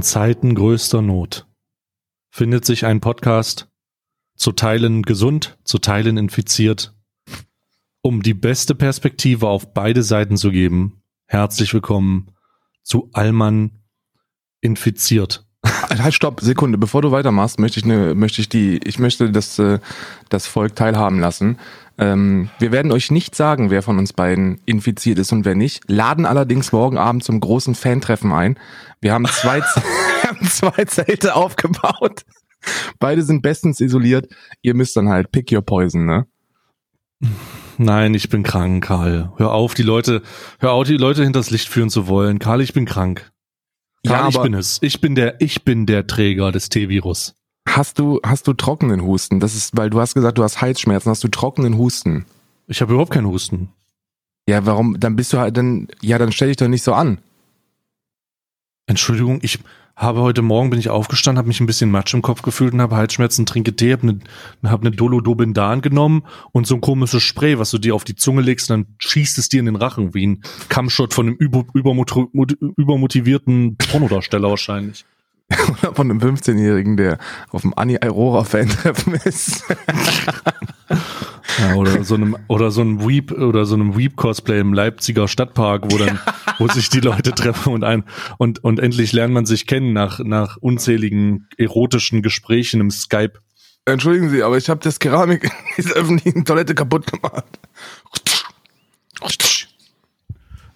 In Zeiten größter Not findet sich ein Podcast, zu Teilen gesund, zu Teilen infiziert, um die beste Perspektive auf beide Seiten zu geben. Herzlich willkommen zu Allmann infiziert. Halt, stopp, Sekunde, bevor du weitermachst, möchte ich eine, möchte ich die, ich möchte das, äh, das Volk teilhaben lassen. Ähm, wir werden euch nicht sagen, wer von uns beiden infiziert ist und wer nicht, laden allerdings morgen Abend zum großen Fantreffen ein. Wir haben zwei, zwei Zelte aufgebaut. Beide sind bestens isoliert. Ihr müsst dann halt pick your poison, ne? Nein, ich bin krank, Karl. Hör auf, die Leute, hör auf, die Leute hinters Licht führen zu wollen. Karl, ich bin krank. Karl, Ja, ich bin es. Ich bin der, ich bin der Träger des T-Virus. Hast du, hast du trockenen Husten? Das ist, weil du hast gesagt, du hast Halsschmerzen, hast du trockenen Husten? Ich habe überhaupt keinen Husten. Ja, warum? Dann bist du halt, dann, ja, dann stell dich doch nicht so an. Entschuldigung, ich habe heute Morgen bin ich aufgestanden, habe mich ein bisschen matsch im Kopf gefühlt und habe Halsschmerzen, trinke Tee, habe eine hab ne Dolodobindan genommen und so ein komisches Spray, was du dir auf die Zunge legst dann schießt es dir in den Rachen, wie ein Kammshot von einem über, übermot- mot- übermotivierten Pornodarsteller wahrscheinlich. Oder von einem 15-Jährigen, der auf dem Anni Aurora Fan-Treffen ist. Ja, oder so einem oder so einem Weep oder so einem Weep Cosplay im Leipziger Stadtpark, wo dann wo sich die Leute treffen und ein und und endlich lernt man sich kennen nach nach unzähligen erotischen Gesprächen im Skype. Entschuldigen Sie, aber ich habe das Keramik in dieser öffentlichen Toilette kaputt gemacht.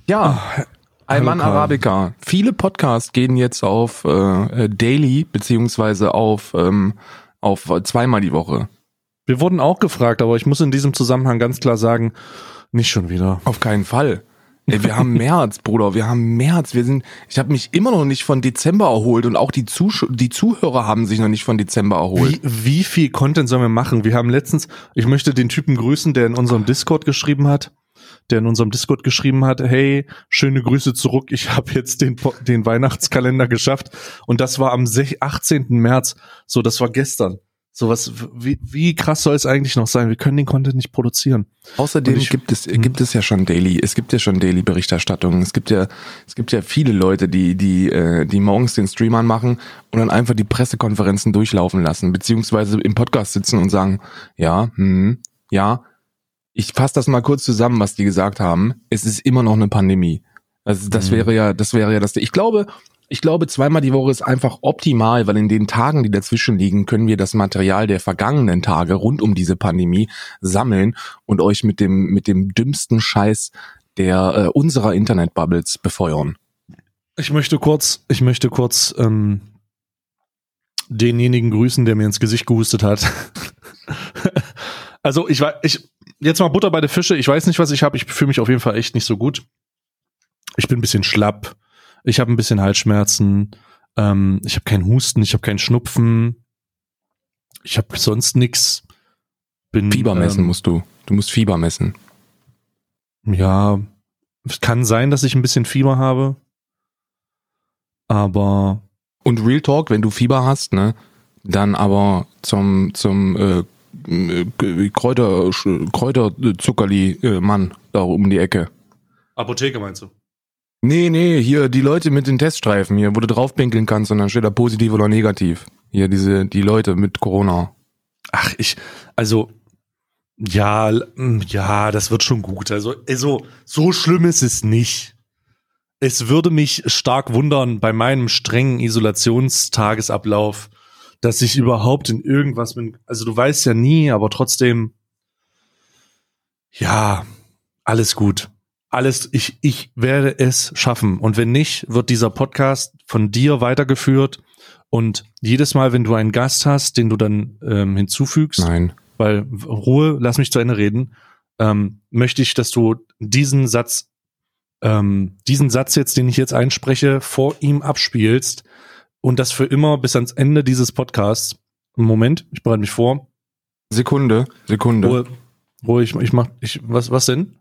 Ja, ein Mann. Arabica. Viele Podcasts gehen jetzt auf äh, Daily beziehungsweise auf ähm, auf zweimal die Woche. Wir wurden auch gefragt, aber ich muss in diesem Zusammenhang ganz klar sagen, nicht schon wieder. Auf keinen Fall. Ey, wir haben März, Bruder, wir haben März. Wir sind, ich habe mich immer noch nicht von Dezember erholt und auch die, Zusch die Zuhörer haben sich noch nicht von Dezember erholt. Wie, wie viel Content sollen wir machen? Wir haben letztens, ich möchte den Typen grüßen, der in unserem Discord geschrieben hat, der in unserem Discord geschrieben hat, hey, schöne Grüße zurück, ich habe jetzt den, den Weihnachtskalender geschafft und das war am sech- 18. März, so das war gestern. So was, wie, wie krass soll es eigentlich noch sein? Wir können den Content nicht produzieren. Außerdem ich- gibt es gibt es ja schon Daily, es gibt ja schon Daily Berichterstattung. Es gibt ja es gibt ja viele Leute, die die äh, die morgens den Stream anmachen und dann einfach die Pressekonferenzen durchlaufen lassen, beziehungsweise im Podcast sitzen und sagen, ja, hm, ja, ich fasse das mal kurz zusammen, was die gesagt haben. Es ist immer noch eine Pandemie. Also das Mhm. wäre ja, das wäre ja das. Ich glaube, ich glaube, zweimal die Woche ist einfach optimal, weil in den Tagen, die dazwischen liegen, können wir das Material der vergangenen Tage rund um diese Pandemie sammeln und euch mit dem mit dem dümmsten Scheiß der äh, unserer Internetbubbles befeuern. Ich möchte kurz, ich möchte kurz ähm, denjenigen grüßen, der mir ins Gesicht gehustet hat. also ich war, ich jetzt mal Butter bei der Fische. Ich weiß nicht, was ich habe. Ich fühle mich auf jeden Fall echt nicht so gut. Ich bin ein bisschen schlapp. Ich habe ein bisschen Halsschmerzen. Ähm, ich habe keinen Husten. Ich habe keinen Schnupfen. Ich habe sonst nix. Bin Fieber messen ähm, musst du. Du musst Fieber messen. Ja, es kann sein, dass ich ein bisschen Fieber habe. Aber Und Real Talk, wenn du Fieber hast, ne, dann aber zum zum äh, äh, Kräuter Kräuterzuckerli äh, Mann da um die Ecke. Apotheke meinst du? Nee, nee, hier die Leute mit den Teststreifen hier, wo du draufpinkeln kannst und dann steht da positiv oder negativ. Hier diese die Leute mit Corona. Ach, ich, also, ja, mm, ja, das wird schon gut. Also, also, so schlimm ist es nicht. Es würde mich stark wundern bei meinem strengen Isolationstagesablauf, dass ich überhaupt in irgendwas bin. Also, du weißt ja nie, aber trotzdem, ja, alles gut. Alles, ich, ich werde es schaffen. Und wenn nicht, wird dieser Podcast von dir weitergeführt. Und jedes Mal, wenn du einen Gast hast, den du dann ähm, hinzufügst, Nein. weil Ruhe, lass mich zu Ende reden, ähm, möchte ich, dass du diesen Satz, ähm, diesen Satz jetzt, den ich jetzt einspreche, vor ihm abspielst und das für immer bis ans Ende dieses Podcasts. Moment, ich bereite mich vor. Sekunde, Sekunde. Ruhe, Ruhe, ich, ich mach, ich, was, was denn?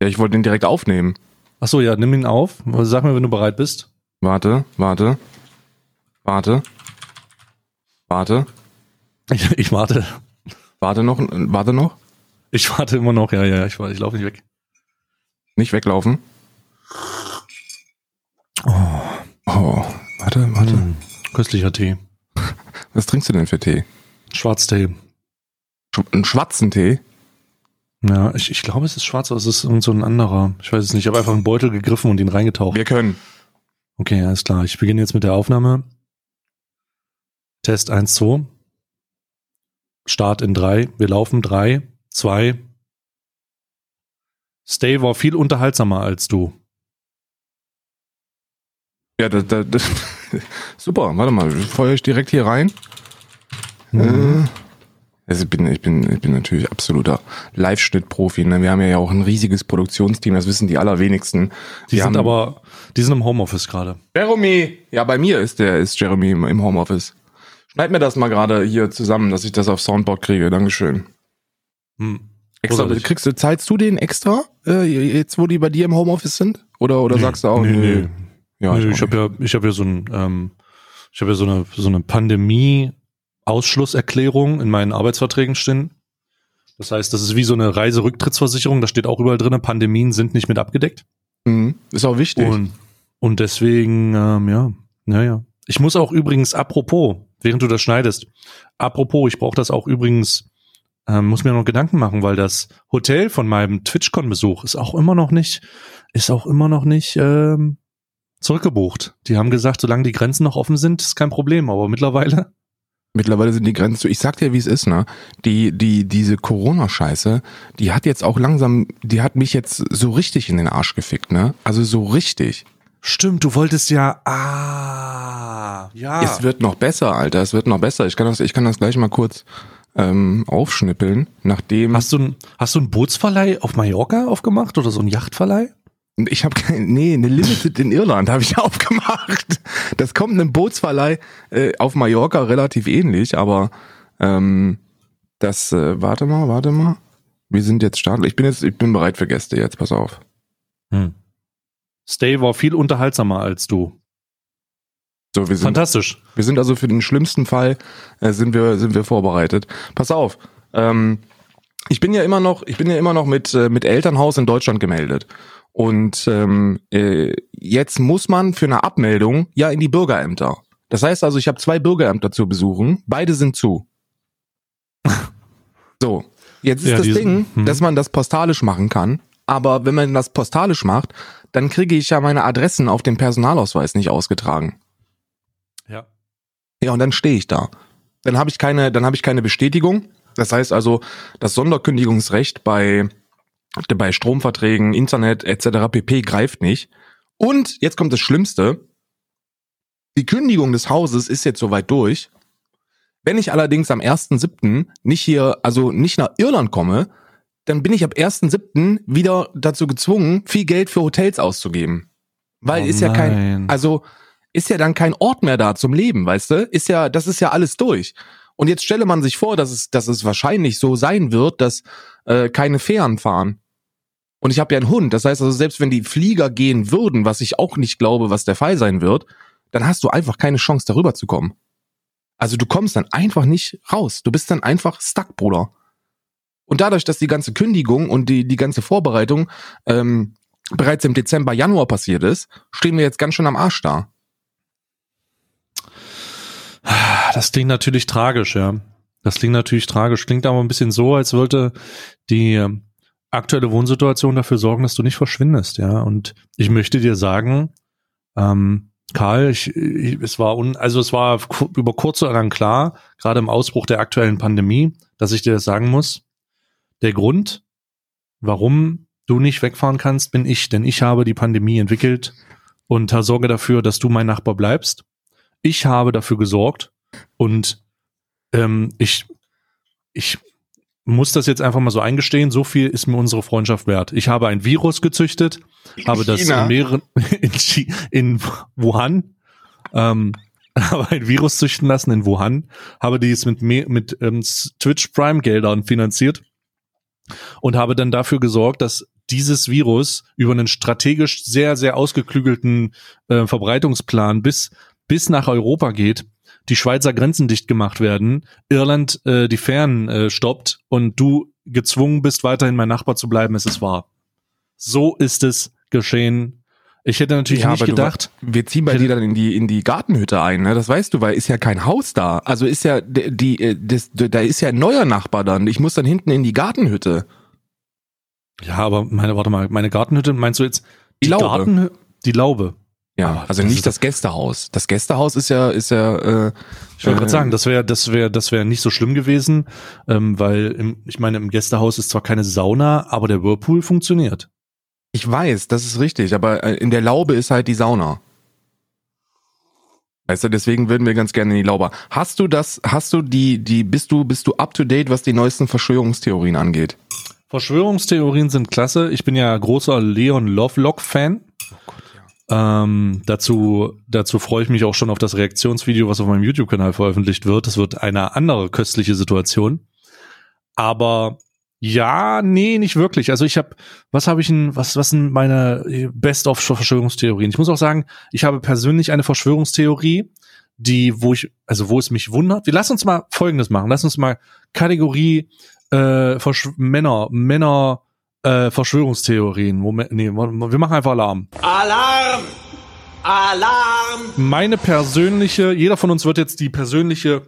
Ja, ich wollte den direkt aufnehmen. Ach so, ja, nimm ihn auf. Sag mir, wenn du bereit bist. Warte, warte. Warte. Warte. Ich, ich warte. Warte noch, warte noch. Ich warte immer noch. Ja, ja, ich, warte, ich laufe nicht weg. Nicht weglaufen. Oh, Oh, Warte, warte. Hm, köstlicher Tee. Was trinkst du denn für Tee? Schwarztee. Sch einen schwarzen Tee? Ja, ich, ich glaube, es ist schwarz, aber es ist irgend so ein anderer. Ich weiß es nicht. Ich habe einfach einen Beutel gegriffen und ihn reingetaucht. Wir können. Okay, alles klar. Ich beginne jetzt mit der Aufnahme. Test 1, 2. Start in 3. Wir laufen 3, 2. Stay war viel unterhaltsamer als du. Ja, das, das, das super. Warte mal, feuer ich direkt hier rein. Mhm. Äh, also ich bin, ich bin, ich bin natürlich absoluter Live-Schnitt-Profi. Ne? Wir haben ja auch ein riesiges Produktionsteam, das wissen die allerwenigsten. Die Wir sind haben- aber, die sind im Homeoffice gerade. Jeremy! Ja, bei mir ist der, ist Jeremy im, im Homeoffice. Schneid mir das mal gerade hier zusammen, dass ich das auf Soundboard kriege. Dankeschön. Hm. Extra, Großartig. kriegst du, zahlst du den extra, äh, jetzt wo die bei dir im Homeoffice sind? Oder, oder sagst du auch, nee, nö? nee. Ja, nee, ich, ich habe ja, ich habe ja so ein, ähm, ich habe ja so eine, so eine Pandemie-Ausschlusserklärung in meinen Arbeitsverträgen stehen. Das heißt, das ist wie so eine Reiserücktrittsversicherung. Da steht auch überall drin, Pandemien sind nicht mit abgedeckt. Mhm. Ist auch wichtig. Und, und deswegen, ähm, ja, naja. Ich muss auch übrigens, apropos, während du das schneidest, apropos, ich brauche das auch übrigens, ähm, muss mir noch Gedanken machen, weil das Hotel von meinem TwitchCon-Besuch ist auch immer noch nicht, ist auch immer noch nicht ähm, zurückgebucht. Die haben gesagt, solange die Grenzen noch offen sind, ist kein Problem, aber mittlerweile, Mittlerweile sind die Grenzen zu. Ich sag dir, wie es ist, ne? Die, die, diese Corona-Scheiße, die hat jetzt auch langsam, die hat mich jetzt so richtig in den Arsch gefickt, ne? Also so richtig. stimmt, du wolltest ja, ah, ja. Es wird noch besser, Alter. Es wird noch besser. Ich kann das, ich kann das gleich mal kurz ähm, aufschnippeln, nachdem. Hast du, ein, hast du einen Bootsverleih auf Mallorca aufgemacht oder so einen Yachtverleih? Ich habe kein, nee, eine Limited in Irland habe ich aufgemacht. Das kommt einem Bootsverleih äh, auf Mallorca relativ ähnlich, aber ähm, das, äh, warte mal, warte mal. Wir sind jetzt startlich. Ich bin jetzt, ich bin bereit für Gäste jetzt, pass auf. Hm. Stay war viel unterhaltsamer als du. So, wir sind, Fantastisch. wir sind also für den schlimmsten Fall äh, sind wir, sind wir vorbereitet. Pass auf. Ähm, ich bin ja immer noch, ich bin ja immer noch mit, äh, mit Elternhaus in Deutschland gemeldet. Und ähm, äh, jetzt muss man für eine Abmeldung ja in die Bürgerämter. Das heißt also, ich habe zwei Bürgerämter zu besuchen. Beide sind zu. So, jetzt ist Ja, das Ding, hm. dass man das postalisch machen kann. Aber wenn man das postalisch macht, dann kriege ich ja meine Adressen auf dem Personalausweis nicht ausgetragen. Ja. Ja, und dann stehe ich da. Dann habe ich keine, dann habe ich keine Bestätigung. Das heißt also, das Sonderkündigungsrecht bei bei Stromverträgen, Internet etc. pp greift nicht. Und jetzt kommt das Schlimmste. Die Kündigung des Hauses ist jetzt soweit durch. Wenn ich allerdings am 1.7. nicht hier, also nicht nach Irland komme, dann bin ich ab 1.7. wieder dazu gezwungen, viel Geld für Hotels auszugeben. Weil Oh ist ja kein, also ist ja dann kein Ort mehr da zum Leben, weißt du? Ist ja, das ist ja alles durch. Und jetzt stelle man sich vor, dass es, dass es wahrscheinlich so sein wird, dass äh, keine Fähren fahren. Und ich habe ja einen Hund. Das heißt also, selbst wenn die Flieger gehen würden, was ich auch nicht glaube, was der Fall sein wird, dann hast du einfach keine Chance, darüber zu kommen. Also du kommst dann einfach nicht raus. Du bist dann einfach stuck, Bruder. Und dadurch, dass die ganze Kündigung und die, die ganze Vorbereitung ähm, bereits im Dezember, Januar passiert ist, stehen wir jetzt ganz schön am Arsch da. Das klingt natürlich tragisch, ja. Das klingt natürlich tragisch. Klingt aber ein bisschen so, als wollte die ähm, aktuelle Wohnsituation dafür sorgen, dass du nicht verschwindest, ja. Und ich möchte dir sagen, ähm, Karl, ich, ich, es war un, also es war über kurz oder lang klar, gerade im Ausbruch der aktuellen Pandemie, dass ich dir das sagen muss. Der Grund, warum du nicht wegfahren kannst, bin ich, denn ich habe die Pandemie entwickelt und sorge dafür, dass du mein Nachbar bleibst. Ich habe dafür gesorgt und ähm, ich, ich muss das jetzt einfach mal so eingestehen, so viel ist mir unsere Freundschaft wert. Ich habe ein Virus gezüchtet, habe das China. in mehreren, in, Chi- in Wuhan, ähm, habe ein Virus züchten lassen in Wuhan, habe dies mit, mit ähm, Twitch Prime Geldern finanziert und habe dann dafür gesorgt, dass dieses Virus über einen strategisch sehr, sehr ausgeklügelten äh, Verbreitungsplan bis, bis nach Europa geht, die Schweizer Grenzen dicht gemacht werden, Irland äh, die Fähren äh, stoppt und du gezwungen bist, weiterhin mein Nachbar zu bleiben, es ist wahr. So ist es geschehen. Ich hätte natürlich Ja, nicht aber du gedacht, Wir ziehen bei dir dann in die, in die Gartenhütte ein, ne? Das weißt du, weil ist ja kein Haus da. Also ist ja, die, die, äh, das, da ist ja ein neuer Nachbar dann. Ich muss dann hinten in die Gartenhütte. ja, aber meine, warte mal, meine Gartenhütte, meinst du jetzt Die Laube. Gartenhü- die Laube? Ja, also nicht das Gästehaus. Das Gästehaus ist ja, ist ja, äh, Ich wollte äh, gerade sagen, das wäre, das wäre, das wäre nicht so schlimm gewesen, ähm, weil im, ich meine, im Gästehaus ist zwar keine Sauna, aber der Whirlpool funktioniert. Ich weiß, das ist richtig, aber äh, in der Laube ist halt die Sauna. Weißt du, deswegen würden wir ganz gerne in die Laube. Hast du das, hast du die, die, bist du, bist du up to date, was die neuesten Verschwörungstheorien angeht? Verschwörungstheorien sind klasse. Ich bin ja großer Leon Lovelock-Fan. Ähm, dazu, dazu freue ich mich auch schon auf das Reaktionsvideo, was auf meinem YouTube-Kanal veröffentlicht wird. Das wird eine andere köstliche Situation. Aber ja, nee, nicht wirklich. Also ich habe, was habe ich denn, was, was sind meine Best of Verschwörungstheorien? Ich muss auch sagen, ich habe persönlich eine Verschwörungstheorie, die, wo ich, also wo es mich wundert. Wir lassen uns mal Folgendes machen. Lass uns mal Kategorie äh, Verschw Männer, Männer, äh, Verschwörungstheorien. Moment, nee, wir machen einfach Alarm. Alarm! Alarm! Meine persönliche, jeder von uns wird jetzt die persönliche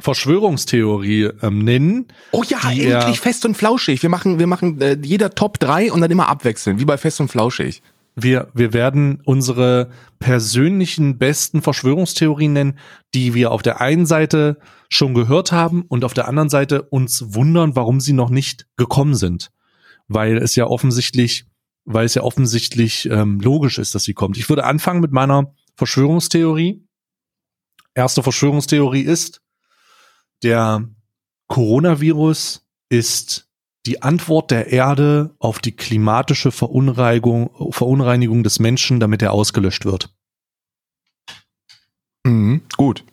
Verschwörungstheorie ähm, nennen. Oh ja, endlich er- fest und flauschig. Wir machen, wir machen äh, jeder Top 3 und dann immer abwechseln, wie bei fest und flauschig. Wir, wir werden unsere persönlichen besten Verschwörungstheorien nennen, die wir auf der einen Seite schon gehört haben und auf der anderen Seite uns wundern, warum sie noch nicht gekommen sind. Weil es ja offensichtlich, weil es ja offensichtlich ähm, logisch ist, dass sie kommt. Ich würde anfangen mit meiner Verschwörungstheorie. Erste Verschwörungstheorie ist, der Coronavirus ist die Antwort der Erde auf die klimatische Verunreinigung, Verunreinigung des Menschen, damit er ausgelöscht wird. Mhm, gut.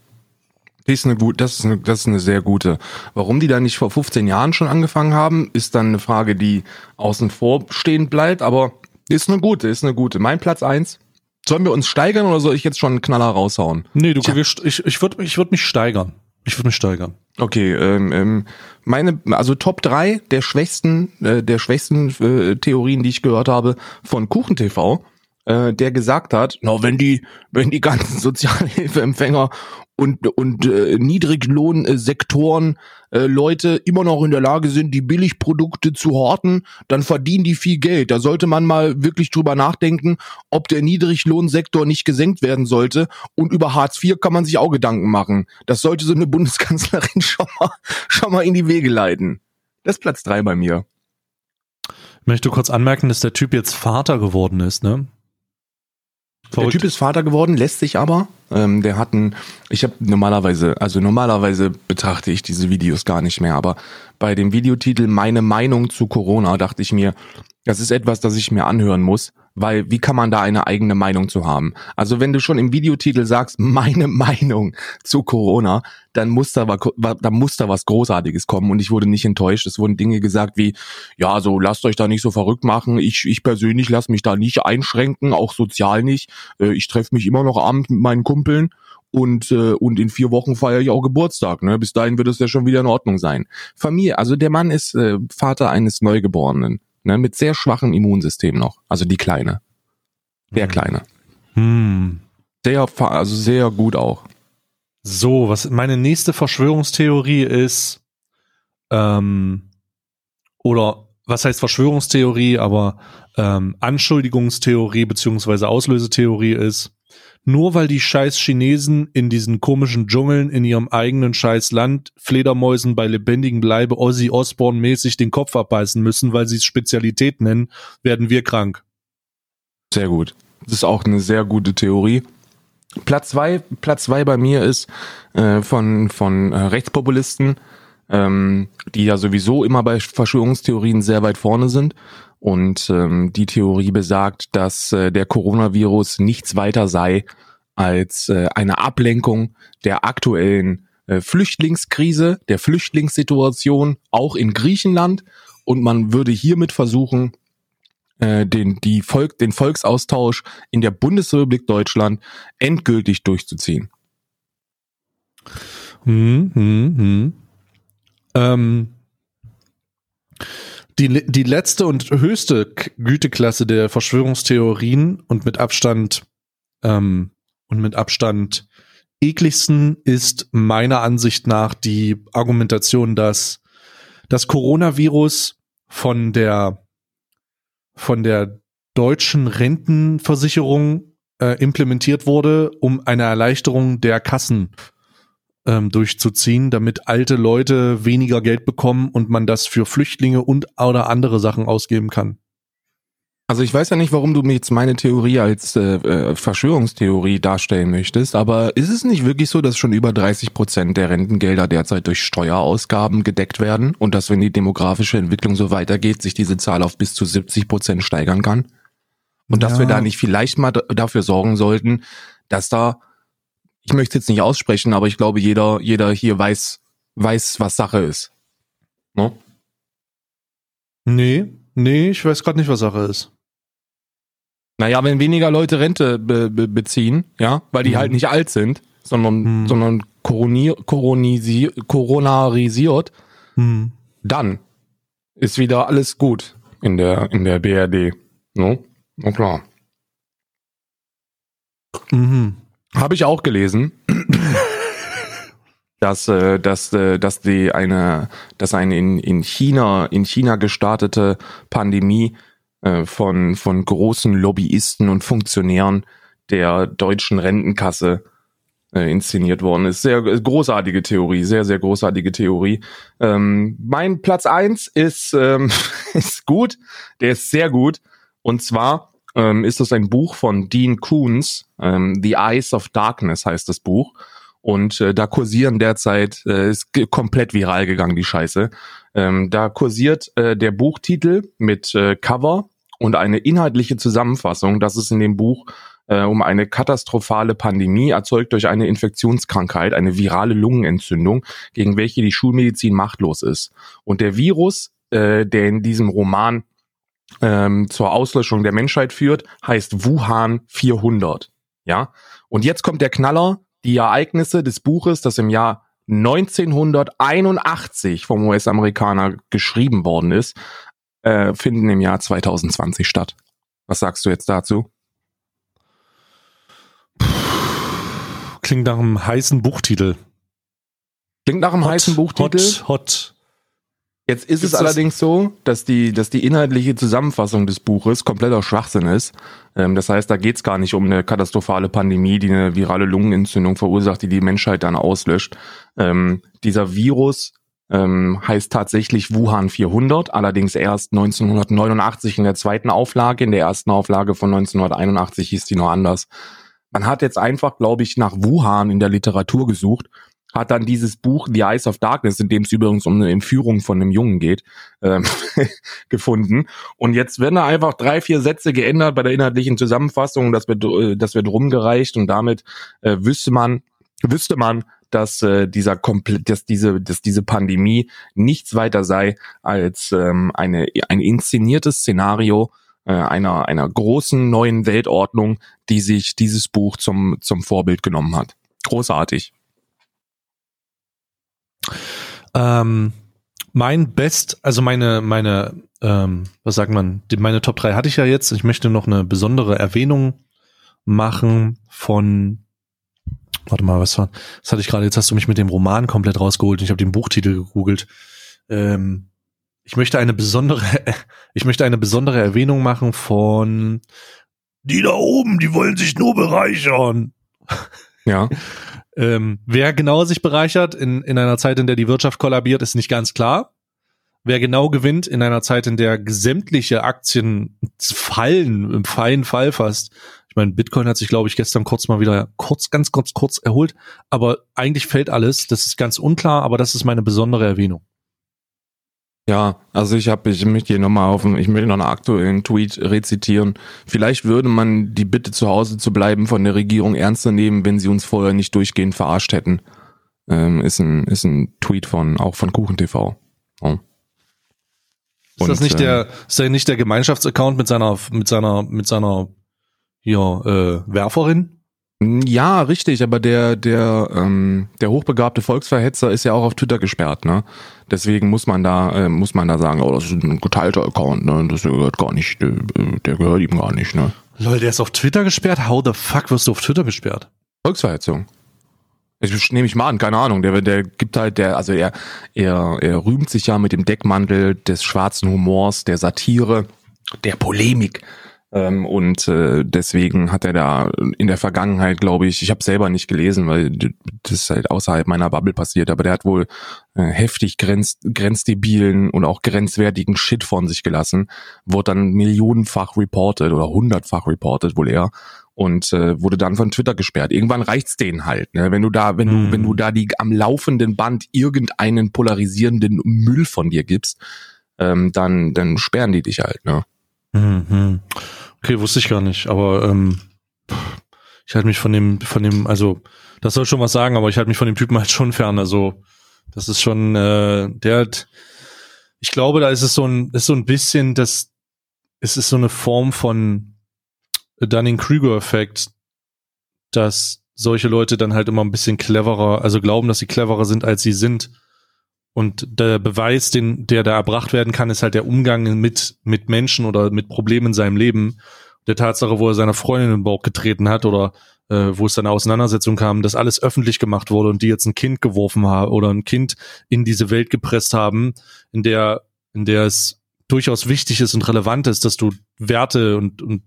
Das ist, eine gut, das, ist eine, das ist eine sehr gute. Warum die da nicht vor 15 Jahren schon angefangen haben, ist dann eine Frage, die außen vor stehen bleibt, aber ist eine gute, ist eine gute. Mein Platz eins. Sollen wir uns steigern oder soll ich jetzt schon einen Knaller raushauen? Nee, du, Ich ich, ich würde ich würd mich steigern. Ich würde mich steigern. Okay, ähm, ähm, meine, also Top 3 der schwächsten, äh, der schwächsten äh, Theorien, die ich gehört habe von KuchenTV, äh, der gesagt hat, na, wenn die, wenn die ganzen Sozialhilfeempfänger und, und äh, Niedriglohnsektoren äh, Leute immer noch in der Lage sind, die Billigprodukte zu horten, dann verdienen die viel Geld. Da sollte man mal wirklich drüber nachdenken, ob der Niedriglohnsektor nicht gesenkt werden sollte. Und über Hartz IV kann man sich auch Gedanken machen. Das sollte so eine Bundeskanzlerin schon mal, schon mal in die Wege leiten. Das ist Platz drei bei mir. Ich möchte kurz anmerken, dass der Typ jetzt Vater geworden ist, ne? Der Typ ist Vater geworden, lässt sich aber. Ähm, der hat ein, ich habe normalerweise, also normalerweise betrachte ich diese Videos gar nicht mehr, aber bei dem Videotitel Meine Meinung zu Corona dachte ich mir, das ist etwas, das ich mir anhören muss, weil wie kann man da eine eigene Meinung zu haben? Also wenn du schon im Videotitel sagst, meine Meinung zu Corona, dann muss da, da muss da was Großartiges kommen und ich wurde nicht enttäuscht. Es wurden Dinge gesagt wie, ja, so lasst euch da nicht so verrückt machen. Ich, ich persönlich lasse mich da nicht einschränken, auch sozial nicht. Äh, ich treffe mich immer noch abends mit meinen Kumpeln und äh, und in vier Wochen feiere ich auch Geburtstag. Ne? Bis dahin wird es ja schon wieder in Ordnung sein. Familie, also der Mann ist äh, Vater eines Neugeborenen, ne? mit sehr schwachem Immunsystem noch. Also die Kleine, der Mhm. Kleine, Hm. sehr also sehr gut auch. So, was meine nächste Verschwörungstheorie ist, ähm, oder was heißt Verschwörungstheorie, aber ähm, Anschuldigungstheorie beziehungsweise Auslösetheorie ist, nur weil die scheiß Chinesen in diesen komischen Dschungeln in ihrem eigenen scheiß Land Fledermäusen bei lebendigem Leibe Ozzy Osbourne mäßig den Kopf abbeißen müssen, weil sie es Spezialität nennen, werden wir krank. Sehr gut. Das ist auch eine sehr gute Theorie. Platz zwei, Platz zwei bei mir ist äh, von von äh, Rechtspopulisten, ähm, die ja sowieso immer bei Verschwörungstheorien sehr weit vorne sind. Und ähm, die Theorie besagt, dass äh, der Coronavirus nichts weiter sei als äh, eine Ablenkung der aktuellen äh, Flüchtlingskrise, der Flüchtlingssituation, auch in Griechenland. Und man würde hiermit versuchen, äh, den, die Volk, den Volksaustausch in der Bundesrepublik Deutschland endgültig durchzuziehen. Hm, hm, hm. Ähm, die, die letzte und höchste Güteklasse der Verschwörungstheorien und mit Abstand ähm, und mit Abstand ekligsten ist meiner Ansicht nach die Argumentation, dass das Coronavirus von der von der deutschen Rentenversicherung äh, implementiert wurde, um eine Erleichterung der Kassen ähm, durchzuziehen, damit alte Leute weniger Geld bekommen und man das für Flüchtlinge und oder andere Sachen ausgeben kann. Also ich weiß ja nicht, warum du mir jetzt meine Theorie als äh, äh, Verschwörungstheorie darstellen möchtest, aber ist es nicht wirklich so, dass schon über 30 Prozent der Rentengelder derzeit durch Steuerausgaben gedeckt werden und dass, wenn die demografische Entwicklung so weitergeht, sich diese Zahl auf bis zu 70 Prozent steigern kann? Und dass Ja. wir da nicht vielleicht mal dafür sorgen sollten, dass da, ich möchte jetzt nicht aussprechen, aber ich glaube, jeder, jeder hier weiß, weiß, was Sache ist. Ne? Nee, nee, ich weiß gerade nicht, was Sache ist. Naja, wenn weniger Leute Rente be be beziehen, ja, weil die Mhm. halt nicht alt sind, sondern, Mhm. sondern koroni koronisi koronarisiert, Hm. dann ist wieder alles gut in der, in der BRD. No? Na klar. Mhm. Habe ich auch gelesen, dass, äh, dass, äh, dass die eine, dass eine in, in China, in China gestartete Pandemie äh, von, von großen Lobbyisten und Funktionären der deutschen Rentenkasse äh, inszeniert worden ist. Sehr großartige Theorie, sehr, sehr großartige Theorie. Ähm, mein Platz eins ist, ähm, ist gut, der ist sehr gut. Und zwar ähm, ist das ein Buch von Dean Koons, ähm, The Eyes of Darkness heißt das Buch. Und äh, da kursieren derzeit, äh, ist komplett viral gegangen, die Scheiße. Ähm, da kursiert äh, der Buchtitel mit äh, Cover und eine inhaltliche Zusammenfassung, dass es in dem Buch äh, um eine katastrophale Pandemie erzeugt durch eine Infektionskrankheit, eine virale Lungenentzündung, gegen welche die Schulmedizin machtlos ist. Und der Virus, äh, der in diesem Roman ähm, zur Auslöschung der Menschheit führt, heißt Wuhan 400. Ja, und jetzt kommt der Knaller. Die Ereignisse des Buches, das im Jahr 1981 vom US-Amerikaner geschrieben worden ist, äh, finden im Jahr 2020 statt. Was sagst du jetzt dazu? Klingt nach einem heißen Buchtitel. Klingt nach einem heißen Buchtitel. Hot, hot. Jetzt ist es allerdings so, dass die, dass die inhaltliche Zusammenfassung des Buches kompletter Schwachsinn ist. Ähm, das heißt, da geht es gar nicht um eine katastrophale Pandemie, die eine virale Lungenentzündung verursacht, die die Menschheit dann auslöscht. Ähm, dieser Virus ähm, heißt tatsächlich Wuhan 400, allerdings erst 1989 in der zweiten Auflage. In der ersten Auflage von 1981 hieß die noch anders. Man hat jetzt einfach, glaube ich, nach Wuhan in der Literatur gesucht hat dann dieses Buch The Eyes of Darkness, in dem es übrigens um eine Entführung von einem Jungen geht, ähm, gefunden. Und jetzt werden da einfach drei, vier Sätze geändert bei der inhaltlichen Zusammenfassung, das wird, äh, das wird rumgereicht und damit äh, wüsste man, wüsste man, dass äh, dieser komplett, dass diese, dass diese Pandemie nichts weiter sei als ähm, eine ein inszeniertes Szenario äh, einer einer großen neuen Weltordnung, die sich dieses Buch zum zum Vorbild genommen hat. Großartig. Ähm, mein Best, also meine, meine, ähm, was sagt man, die, meine Top 3 hatte ich ja jetzt. Ich möchte noch eine besondere Erwähnung machen von, warte mal, was war, das hatte ich gerade, jetzt hast du mich mit dem Roman komplett rausgeholt und ich habe den Buchtitel gegoogelt. Ähm, ich möchte eine besondere, ich möchte eine besondere Erwähnung machen von die da oben, die wollen sich nur bereichern. Ja. Ähm, wer genau sich bereichert in, in einer Zeit, in der die Wirtschaft kollabiert, ist nicht ganz klar. Wer genau gewinnt in einer Zeit, in der sämtliche Aktien fallen, im feinen Fall fast. Ich meine, Bitcoin hat sich, glaube ich, gestern kurz mal wieder kurz, ganz kurz, kurz erholt. Aber eigentlich fällt alles. Das ist ganz unklar, aber das ist meine besondere Erwähnung. Ja, also ich habe, ich möchte hier nochmal auf, ich möchte noch einen aktuellen Tweet rezitieren. Vielleicht würde man die Bitte zu Hause zu bleiben von der Regierung ernster nehmen, wenn sie uns vorher nicht durchgehend verarscht hätten. Ähm, ist ein, ist ein Tweet von, auch von KuchenTV. Oh. Ist das nicht der, ist der nicht der Gemeinschaftsaccount mit seiner, mit seiner, mit seiner, hier, äh, Werferin? Ja, richtig, aber der, der, ähm, der hochbegabte Volksverhetzer ist ja auch auf Twitter gesperrt, ne? Deswegen muss man da, äh, muss man da sagen, oh, das ist ein geteilter Account, ne? Das gehört gar nicht, der, der gehört ihm gar nicht, ne? Lol, der ist auf Twitter gesperrt? How the fuck wirst du auf Twitter gesperrt? Volksverhetzung. Ich nehme ich mal an, keine Ahnung. Der, der gibt halt, der, also er, er, er rühmt sich ja mit dem Deckmantel des schwarzen Humors, der Satire, der Polemik. Ähm, und äh, deswegen hat er da in der Vergangenheit, glaube ich, ich habe selber nicht gelesen, weil das ist halt außerhalb meiner Bubble passiert, aber der hat wohl äh, heftig grenz, grenzdebilen und auch grenzwertigen Shit von sich gelassen, wurde dann millionenfach reported oder hundertfach reported wohl eher und äh, wurde dann von Twitter gesperrt. Irgendwann reicht's denen halt, ne? Wenn du da, wenn du, wenn du da die am laufenden Band irgendeinen polarisierenden Müll von dir gibst, ähm, dann, dann sperren die dich halt, ne? Mhm. Okay, wusste ich gar nicht, aber ähm, ich halte mich von dem, von dem, also das soll schon was sagen, aber ich halte mich von dem Typen halt schon fern. Also das ist schon, äh, der hat, ich glaube, da ist es so ein, ist so ein bisschen, das, es ist so eine Form von Dunning-Kruger-Effekt, dass solche Leute dann halt immer ein bisschen cleverer, also glauben, dass sie cleverer sind, als sie sind. Und der Beweis, den, der da erbracht werden kann, ist halt der Umgang mit, mit Menschen oder mit Problemen in seinem Leben. Der Tatsache, wo er seiner Freundin in den Bauch getreten hat oder äh, wo es dann Auseinandersetzung kam, dass alles öffentlich gemacht wurde und die jetzt ein Kind geworfen haben oder ein Kind in diese Welt gepresst haben, in der, in der es durchaus wichtig ist und relevant ist, dass du Werte und, und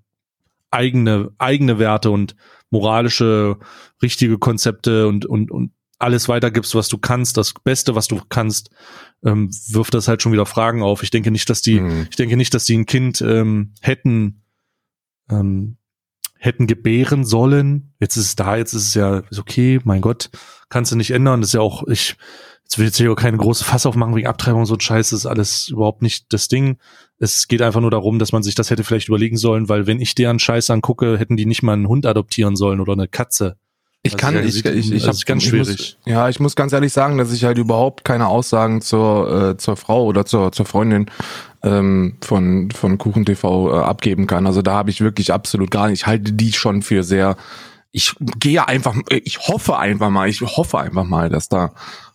eigene, eigene Werte und moralische, richtige Konzepte und, und, und alles weitergibst, was du kannst, das Beste, was du kannst, ähm, wirft das halt schon wieder Fragen auf. Ich denke nicht, dass die, mhm. ich denke nicht, dass die ein Kind ähm, hätten, ähm, hätten gebären sollen. Jetzt ist es da, jetzt ist es ja ist okay, mein Gott, kannst du nicht ändern. Das ist ja auch, ich, jetzt will jetzt hier auch keine große Fass aufmachen wegen Abtreibung, so ein Scheiß, das ist alles überhaupt nicht das Ding. Es geht einfach nur darum, dass man sich das hätte vielleicht überlegen sollen, weil wenn ich deren Scheiß angucke, hätten die nicht mal einen Hund adoptieren sollen oder eine Katze. Ich kann, also, ich, ich, ich, das ist ganz schwierig. Ich muss, ja, ich muss ganz ehrlich sagen, dass ich halt überhaupt keine Aussagen zur, äh, zur Frau oder zur, zur Freundin ähm, von, von Kuchen TV äh, abgeben kann. Also da habe ich wirklich absolut gar nicht. Ich halte die schon für sehr. Ich gehe einfach, ich hoffe einfach mal, ich hoffe einfach mal, dass da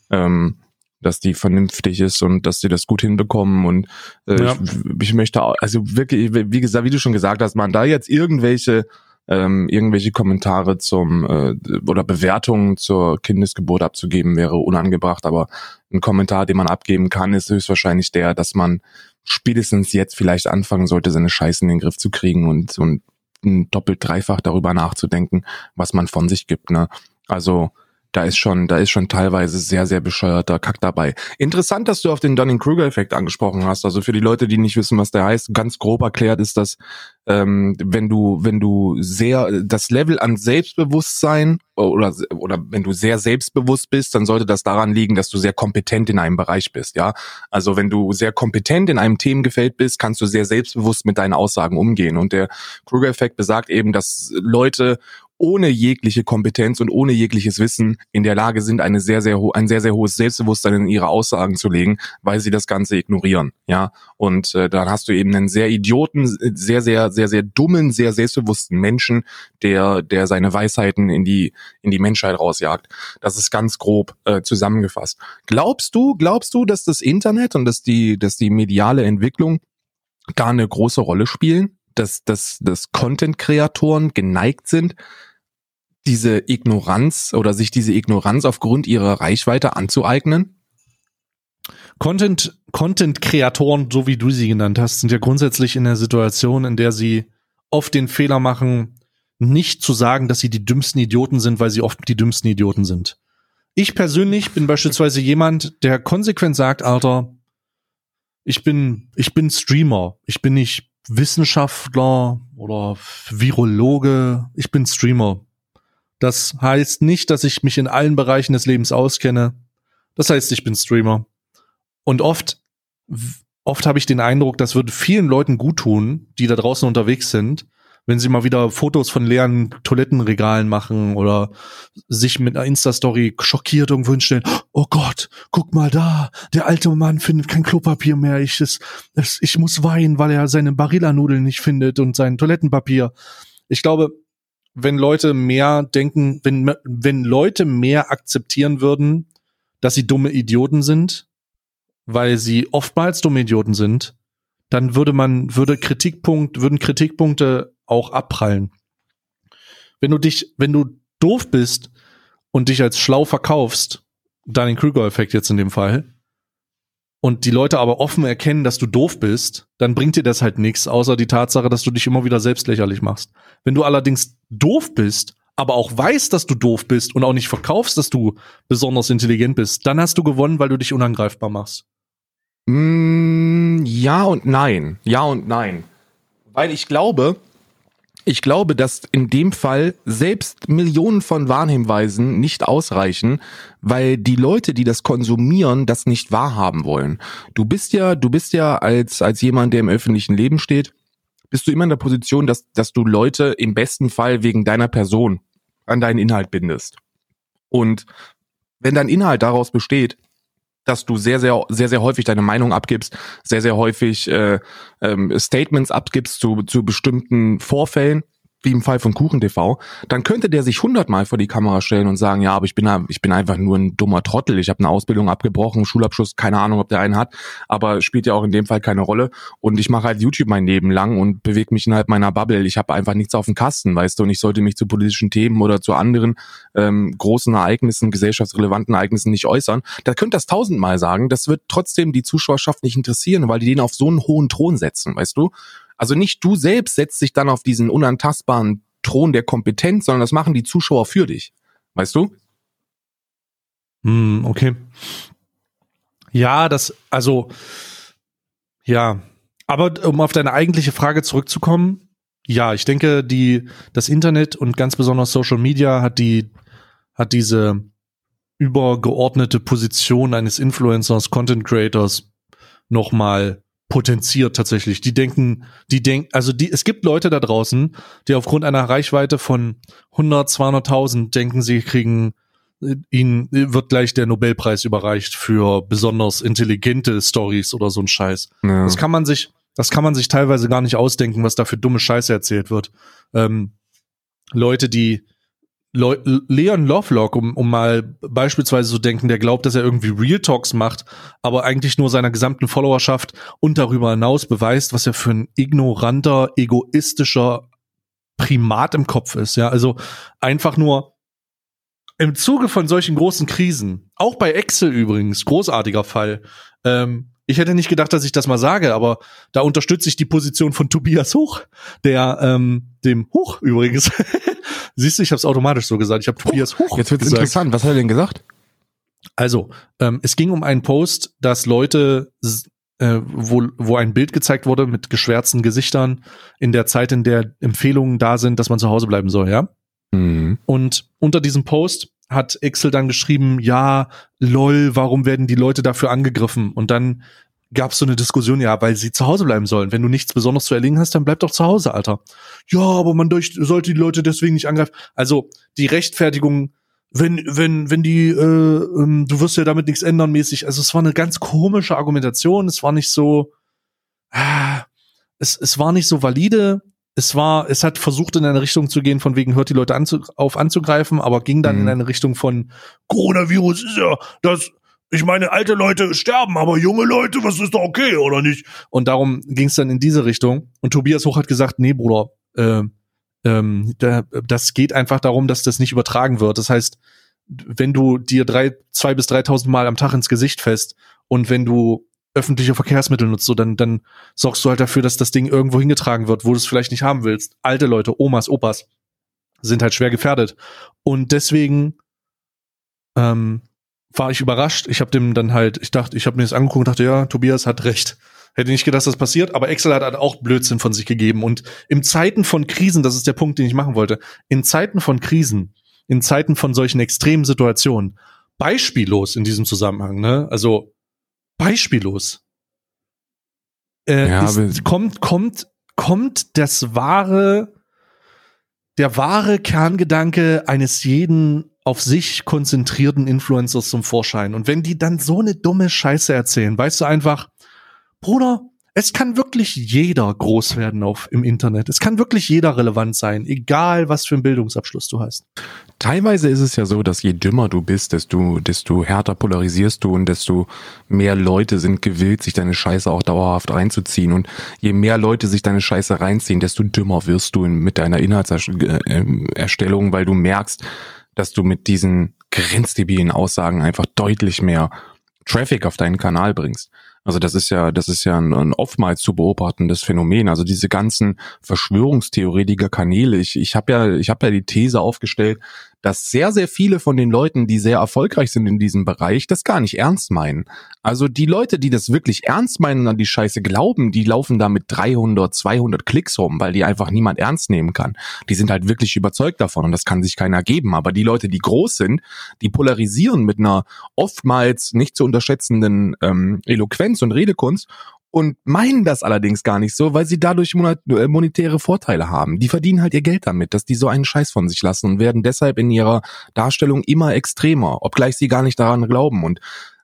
ähm, dass die vernünftig ist und dass sie das gut hinbekommen und äh, ja. ich, ich möchte auch, also wirklich, wie gesagt, wie du schon gesagt hast, man da jetzt irgendwelche ähm, irgendwelche Kommentare zum äh, oder Bewertungen zur Kindesgeburt abzugeben wäre unangebracht, aber ein Kommentar, den man abgeben kann, ist höchstwahrscheinlich der, dass man spätestens jetzt vielleicht anfangen sollte, seine Scheiße in den Griff zu kriegen und und doppelt dreifach darüber nachzudenken, was man von sich gibt. Ne? Also da ist schon, da ist schon teilweise sehr, sehr bescheuerter Kack dabei. Interessant, dass du auf den Dunning-Kruger-Effekt angesprochen hast. Also für die Leute, die nicht wissen, was der heißt, ganz grob erklärt ist das, ähm, wenn du, wenn du sehr, das Level an Selbstbewusstsein oder, oder wenn du sehr selbstbewusst bist, dann sollte das daran liegen, dass du sehr kompetent in einem Bereich bist, ja. Also wenn du sehr kompetent in einem Themengefeld bist, kannst du sehr selbstbewusst mit deinen Aussagen umgehen. Und der Kruger-Effekt besagt eben, dass Leute ohne jegliche Kompetenz und ohne jegliches Wissen in der Lage sind, eine sehr, sehr ein sehr, sehr hohes Selbstbewusstsein in ihre Aussagen zu legen, weil sie das Ganze ignorieren. Ja, und äh, dann hast du eben einen sehr idioten, sehr, sehr, sehr, sehr dummen, sehr selbstbewussten Menschen, der, der seine Weisheiten in die, in die Menschheit rausjagt. Das ist ganz grob äh, zusammengefasst. Glaubst du, glaubst du, dass das Internet und dass die, dass die mediale Entwicklung da eine große Rolle spielen? Dass, dass, dass Content-Kreatoren geneigt sind, diese Ignoranz oder sich diese Ignoranz aufgrund ihrer Reichweite anzueignen? Content, Content-Kreatoren, so wie du sie genannt hast, sind ja grundsätzlich in der Situation, in der sie oft den Fehler machen, nicht zu sagen, dass sie die dümmsten Idioten sind, weil sie oft die dümmsten Idioten sind. Ich persönlich bin beispielsweise jemand, der konsequent sagt, Alter, ich bin, ich bin Streamer. Ich bin nicht Wissenschaftler oder Virologe. Ich bin Streamer. Das heißt nicht, dass ich mich in allen Bereichen des Lebens auskenne. Das heißt, ich bin Streamer. Und oft, oft habe ich den Eindruck, das würde vielen Leuten gut tun, die da draußen unterwegs sind, wenn sie mal wieder Fotos von leeren Toilettenregalen machen oder sich mit einer Insta-Story schockiert irgendwo hinstellen. Oh Gott, guck mal da, der alte Mann findet kein Klopapier mehr. Ich, es, es, ich muss weinen, weil er seine Barilla-Nudeln nicht findet und sein Toilettenpapier. Ich glaube, wenn Leute mehr denken, wenn, wenn Leute mehr akzeptieren würden, dass sie dumme Idioten sind, weil sie oftmals dumme Idioten sind, dann würde man, würde Kritikpunkt, würden Kritikpunkte auch abprallen. Wenn du dich, wenn du doof bist und dich als schlau verkaufst, dann den Krüger-Effekt jetzt in dem Fall, und die Leute aber offen erkennen, dass du doof bist, dann bringt dir das halt nichts, außer die Tatsache, dass du dich immer wieder selbst lächerlich machst. Wenn du allerdings doof bist, aber auch weißt, dass du doof bist und auch nicht verkaufst, dass du besonders intelligent bist, dann hast du gewonnen, weil du dich unangreifbar machst. Mm, ja und nein. Ja und nein. Weil ich glaube, ich glaube, dass in dem Fall selbst Millionen von Warnhinweisen nicht ausreichen, weil die Leute, die das konsumieren, das nicht wahrhaben wollen. Du bist ja, du bist ja als, als jemand, der im öffentlichen Leben steht, bist du immer in der Position, dass, dass du Leute im besten Fall wegen deiner Person an deinen Inhalt bindest. Und wenn dein Inhalt daraus besteht, dass du sehr, sehr, sehr, sehr häufig deine Meinung abgibst, sehr, sehr häufig äh, ähm, Statements abgibst zu, zu bestimmten Vorfällen, wie im Fall von Kuchen TV, dann könnte der sich hundertmal vor die Kamera stellen und sagen, ja, aber ich bin, ich bin einfach nur ein dummer Trottel. Ich habe eine Ausbildung abgebrochen, Schulabschluss, keine Ahnung, ob der einen hat, aber spielt ja auch in dem Fall keine Rolle. Und ich mache halt YouTube mein Leben lang und bewege mich innerhalb meiner Bubble. Ich habe einfach nichts auf dem Kasten, weißt du, und ich sollte mich zu politischen Themen oder zu anderen ähm, großen Ereignissen, gesellschaftsrelevanten Ereignissen nicht äußern. Da könnte das tausendmal sagen. Das wird trotzdem die Zuschauerschaft nicht interessieren, weil die den auf so einen hohen Thron setzen, weißt du? Also nicht du selbst setzt dich dann auf diesen unantastbaren Thron der Kompetenz, sondern das machen die Zuschauer für dich. Weißt du? Hm, okay. Ja, das, also, ja. Aber um auf deine eigentliche Frage zurückzukommen, ja, ich denke, die, das Internet und ganz besonders Social Media hat die, hat diese übergeordnete Position eines Influencers, Content Creators nochmal potenziert tatsächlich. Die denken, die denken, also die, es gibt Leute da draußen, die aufgrund einer Reichweite von 100, 200.000 denken, sie kriegen, äh, ihnen wird gleich der Nobelpreis überreicht für besonders intelligente Stories oder so ein Scheiß. Ja. Das kann man sich, das kann man sich teilweise gar nicht ausdenken, was da für dumme Scheiße erzählt wird. Ähm, Leute, die, Le Leon Lovelock, um, um mal beispielsweise zu denken, der glaubt, dass er irgendwie Real Talks macht, aber eigentlich nur seiner gesamten Followerschaft und darüber hinaus beweist, was er für ein ignoranter, egoistischer Primat im Kopf ist. Ja, also einfach nur im Zuge von solchen großen Krisen, auch bei Excel übrigens, großartiger Fall. Ähm, ich hätte nicht gedacht, dass ich das mal sage, aber da unterstütze ich die Position von Tobias Hoch, der ähm, dem Hoch übrigens Siehst du, ich habe es automatisch so gesagt. Ich habe Tobias Hoch. Jetzt wird interessant. Was hat er denn gesagt? Also, ähm, es ging um einen Post, dass Leute, äh, wo, wo ein Bild gezeigt wurde mit geschwärzten Gesichtern in der Zeit, in der Empfehlungen da sind, dass man zu Hause bleiben soll, ja? Mhm. Und unter diesem Post hat Excel dann geschrieben, ja, lol, warum werden die Leute dafür angegriffen? Und dann gab es so eine Diskussion, ja, weil sie zu Hause bleiben sollen. Wenn du nichts Besonderes zu erlegen hast, dann bleib doch zu Hause, Alter. Ja, aber man durch, sollte die Leute deswegen nicht angreifen. Also die Rechtfertigung, wenn, wenn, wenn die, äh, ähm, du wirst ja damit nichts ändern mäßig. Also es war eine ganz komische Argumentation. Es war nicht so, ah, es, es war nicht so valide. Es war, es hat versucht in eine Richtung zu gehen, von wegen hört die Leute anzu, auf anzugreifen, aber ging dann mhm. in eine Richtung von Coronavirus ist ja das ich meine, alte Leute sterben, aber junge Leute, was ist doch okay, oder nicht? Und darum ging es dann in diese Richtung. Und Tobias Hoch hat gesagt, nee, Bruder, äh, ähm, da, das geht einfach darum, dass das nicht übertragen wird. Das heißt, wenn du dir drei, zwei bis dreitausend Mal am Tag ins Gesicht fest und wenn du öffentliche Verkehrsmittel nutzt, so dann, dann sorgst du halt dafür, dass das Ding irgendwo hingetragen wird, wo du es vielleicht nicht haben willst. Alte Leute, Omas, Opas sind halt schwer gefährdet. Und deswegen ähm, war ich überrascht. Ich habe dem dann halt, ich dachte, ich habe mir das angeguckt und dachte, ja, Tobias hat recht. Hätte nicht gedacht, dass das passiert, aber Excel hat halt auch Blödsinn von sich gegeben. Und in Zeiten von Krisen, das ist der Punkt, den ich machen wollte, in Zeiten von Krisen, in Zeiten von solchen extremen Situationen, beispiellos in diesem Zusammenhang, ne? Also beispiellos. Äh, ja, ist, kommt, kommt, kommt das wahre, der wahre Kerngedanke eines jeden auf sich konzentrierten Influencers zum Vorschein. Und wenn die dann so eine dumme Scheiße erzählen, weißt du einfach, Bruder, Es kann wirklich jeder groß werden auf im Internet. Es kann wirklich jeder relevant sein, egal was für einen Bildungsabschluss du hast. Teilweise ist es ja so, dass je dümmer du bist, desto, desto härter polarisierst du und desto mehr Leute sind gewillt, sich deine Scheiße auch dauerhaft reinzuziehen. Und je mehr Leute sich deine Scheiße reinziehen, desto dümmer wirst du mit deiner Inhaltserstellung, weil du merkst, dass du mit diesen grenzdebilen Aussagen einfach deutlich mehr Traffic auf deinen Kanal bringst. Also das ist ja, das ist ja ein, ein oftmals zu beobachtendes Phänomen. Also diese ganzen Verschwörungstheoretiker Kanäle. Ich, ich habe ja, ich habe ja die These aufgestellt, dass sehr, sehr viele von den Leuten, die sehr erfolgreich sind in diesem Bereich, das gar nicht ernst meinen. Also die Leute, die das wirklich ernst meinen und an die Scheiße glauben, die laufen da mit 300, 200 Klicks rum, weil die einfach niemand ernst nehmen kann. Die sind halt wirklich überzeugt davon und das kann sich keiner geben. Aber die Leute, die groß sind, die polarisieren mit einer oftmals nicht zu unterschätzenden ähm, Eloquenz und Redekunst und meinen das allerdings gar nicht so, weil sie dadurch äh, monetäre Vorteile haben. Die verdienen halt ihr Geld damit, dass die so einen Scheiß von sich lassen und werden deshalb in ihrer Darstellung immer extremer, obgleich sie gar nicht daran glauben. Und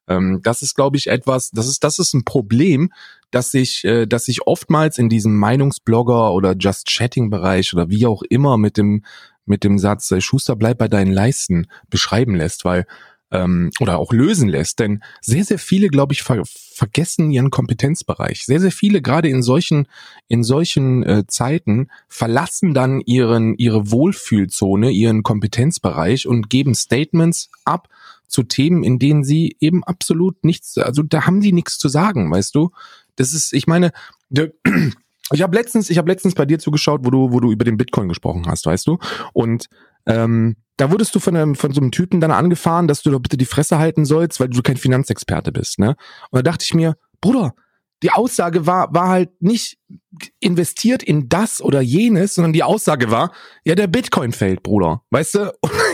ähm, das ist, glaube ich, etwas, das ist, das ist ein Problem, dass sich, äh, dass sich oftmals in diesem Meinungsblogger oder Just Chatting Bereich oder wie auch immer mit dem mit dem Satz äh, Schuster bleib bei deinen Leisten beschreiben lässt, weil ähm, oder auch lösen lässt. Denn sehr, sehr viele, glaube ich, ver vergessen ihren Kompetenzbereich. Sehr, sehr viele, gerade in solchen, in solchen äh, Zeiten, verlassen dann ihren, ihre Wohlfühlzone, ihren Kompetenzbereich und geben Statements ab zu Themen, in denen sie eben absolut nichts, also da haben die nichts zu sagen, weißt du? Das ist, ich meine, ich habe letztens, ich habe letztens bei dir zugeschaut, wo du, wo du über den Bitcoin gesprochen hast, weißt du? Und ähm, da wurdest du von, einem, von so einem Typen dann angefahren, dass du doch bitte die Fresse halten sollst, weil du kein Finanzexperte bist, ne? Und da dachte ich mir, Bruder, die Aussage war, war halt nicht investiert in das oder jenes, sondern die Aussage war, ja, der Bitcoin fällt, Bruder. Weißt du?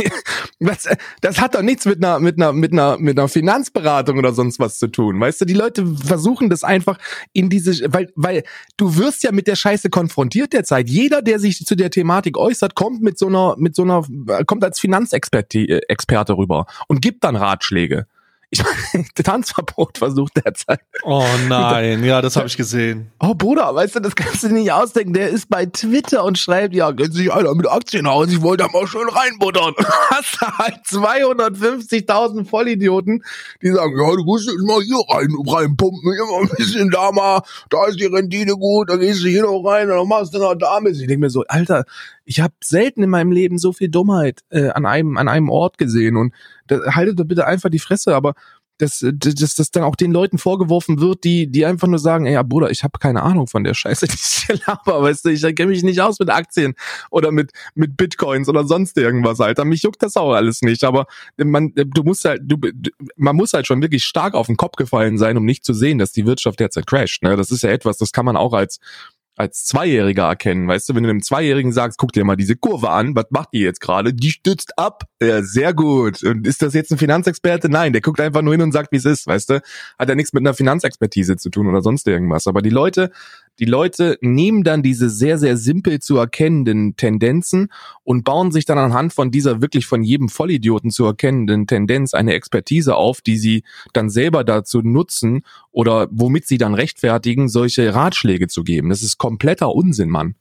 das, das hat doch nichts mit einer, mit einer, mit einer, mit einer Finanzberatung oder sonst was zu tun. Weißt du, die Leute versuchen das einfach in diese, weil, weil du wirst ja mit der Scheiße konfrontiert derzeit. Jeder, der sich zu der Thematik äußert, kommt mit so einer, mit so einer, kommt als Finanzexperte Experte rüber und gibt dann Ratschläge. Ich meine, Tanzverbot versucht derzeit. Oh nein, ja, das habe ich gesehen. Oh Bruder, weißt du, das kannst du dir nicht ausdenken. Der ist bei Twitter und schreibt, ja, kennt sich einer mit Aktien aus, ich wollte da mal schön reinbuttern. Hast du halt 250.000 Vollidioten, die sagen, ja, du musst jetzt mal hier rein, reinpumpen, immer ein bisschen da mal, da ist die Rendite gut, da gehst du hier noch rein dann machst du noch da mit. Ich denke mir so, Alter, ich habe selten in meinem Leben so viel Dummheit äh, an einem an einem Ort gesehen und da, haltet doch bitte einfach die Fresse, aber dass, dass, dass dann auch den Leuten vorgeworfen wird, die, die einfach nur sagen, ey, ja, Bruder, ich habe keine Ahnung von der Scheiße, die ich hier laber, weißt du, ich kenne mich nicht aus mit Aktien oder mit, mit Bitcoins oder sonst irgendwas, Alter. Mich juckt das auch alles nicht, aber man, du musst halt, du, man muss halt schon wirklich stark auf den Kopf gefallen sein, um nicht zu sehen, dass die Wirtschaft derzeit crasht, ne? Das ist ja etwas, das kann man auch als, als Zweijähriger erkennen. Weißt du, wenn du einem Zweijährigen sagst, guck dir mal diese Kurve an, was macht die jetzt gerade? Die stützt ab. Ja, sehr gut. Und ist das jetzt ein Finanzexperte? Nein, der guckt einfach nur hin und sagt, wie es ist, weißt du? Hat ja nichts mit einer Finanzexpertise zu tun oder sonst irgendwas. Aber die Leute die Leute nehmen dann diese sehr, sehr simpel zu erkennenden Tendenzen und bauen sich dann anhand von dieser wirklich von jedem Vollidioten zu erkennenden Tendenz eine Expertise auf, die sie dann selber dazu nutzen oder womit sie dann rechtfertigen, solche Ratschläge zu geben. Das ist kompletter Unsinn, Mann.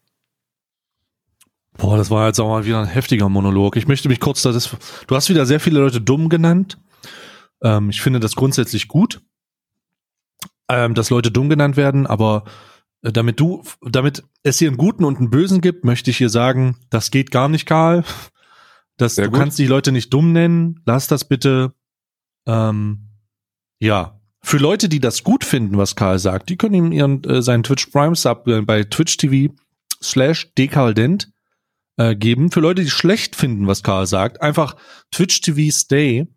Boah, das war jetzt auch mal wieder ein heftiger Monolog. Ich möchte mich kurz, das ist, du hast wieder sehr viele Leute dumm genannt. Ähm, ich finde das grundsätzlich gut, ähm, dass Leute dumm genannt werden, aber damit du, damit es hier einen Guten und einen Bösen gibt, möchte ich hier sagen, das geht gar nicht, Karl. Das, du gut. kannst die Leute nicht dumm nennen. Lass das bitte. Ähm, ja. Für Leute, die das gut finden, was Karl sagt, die können ihm ihren äh, seinen Twitch Prime Sub äh, bei Twitch TV slash dekaldent äh, geben. Für Leute, die schlecht finden, was Karl sagt, einfach Twitch TV Stay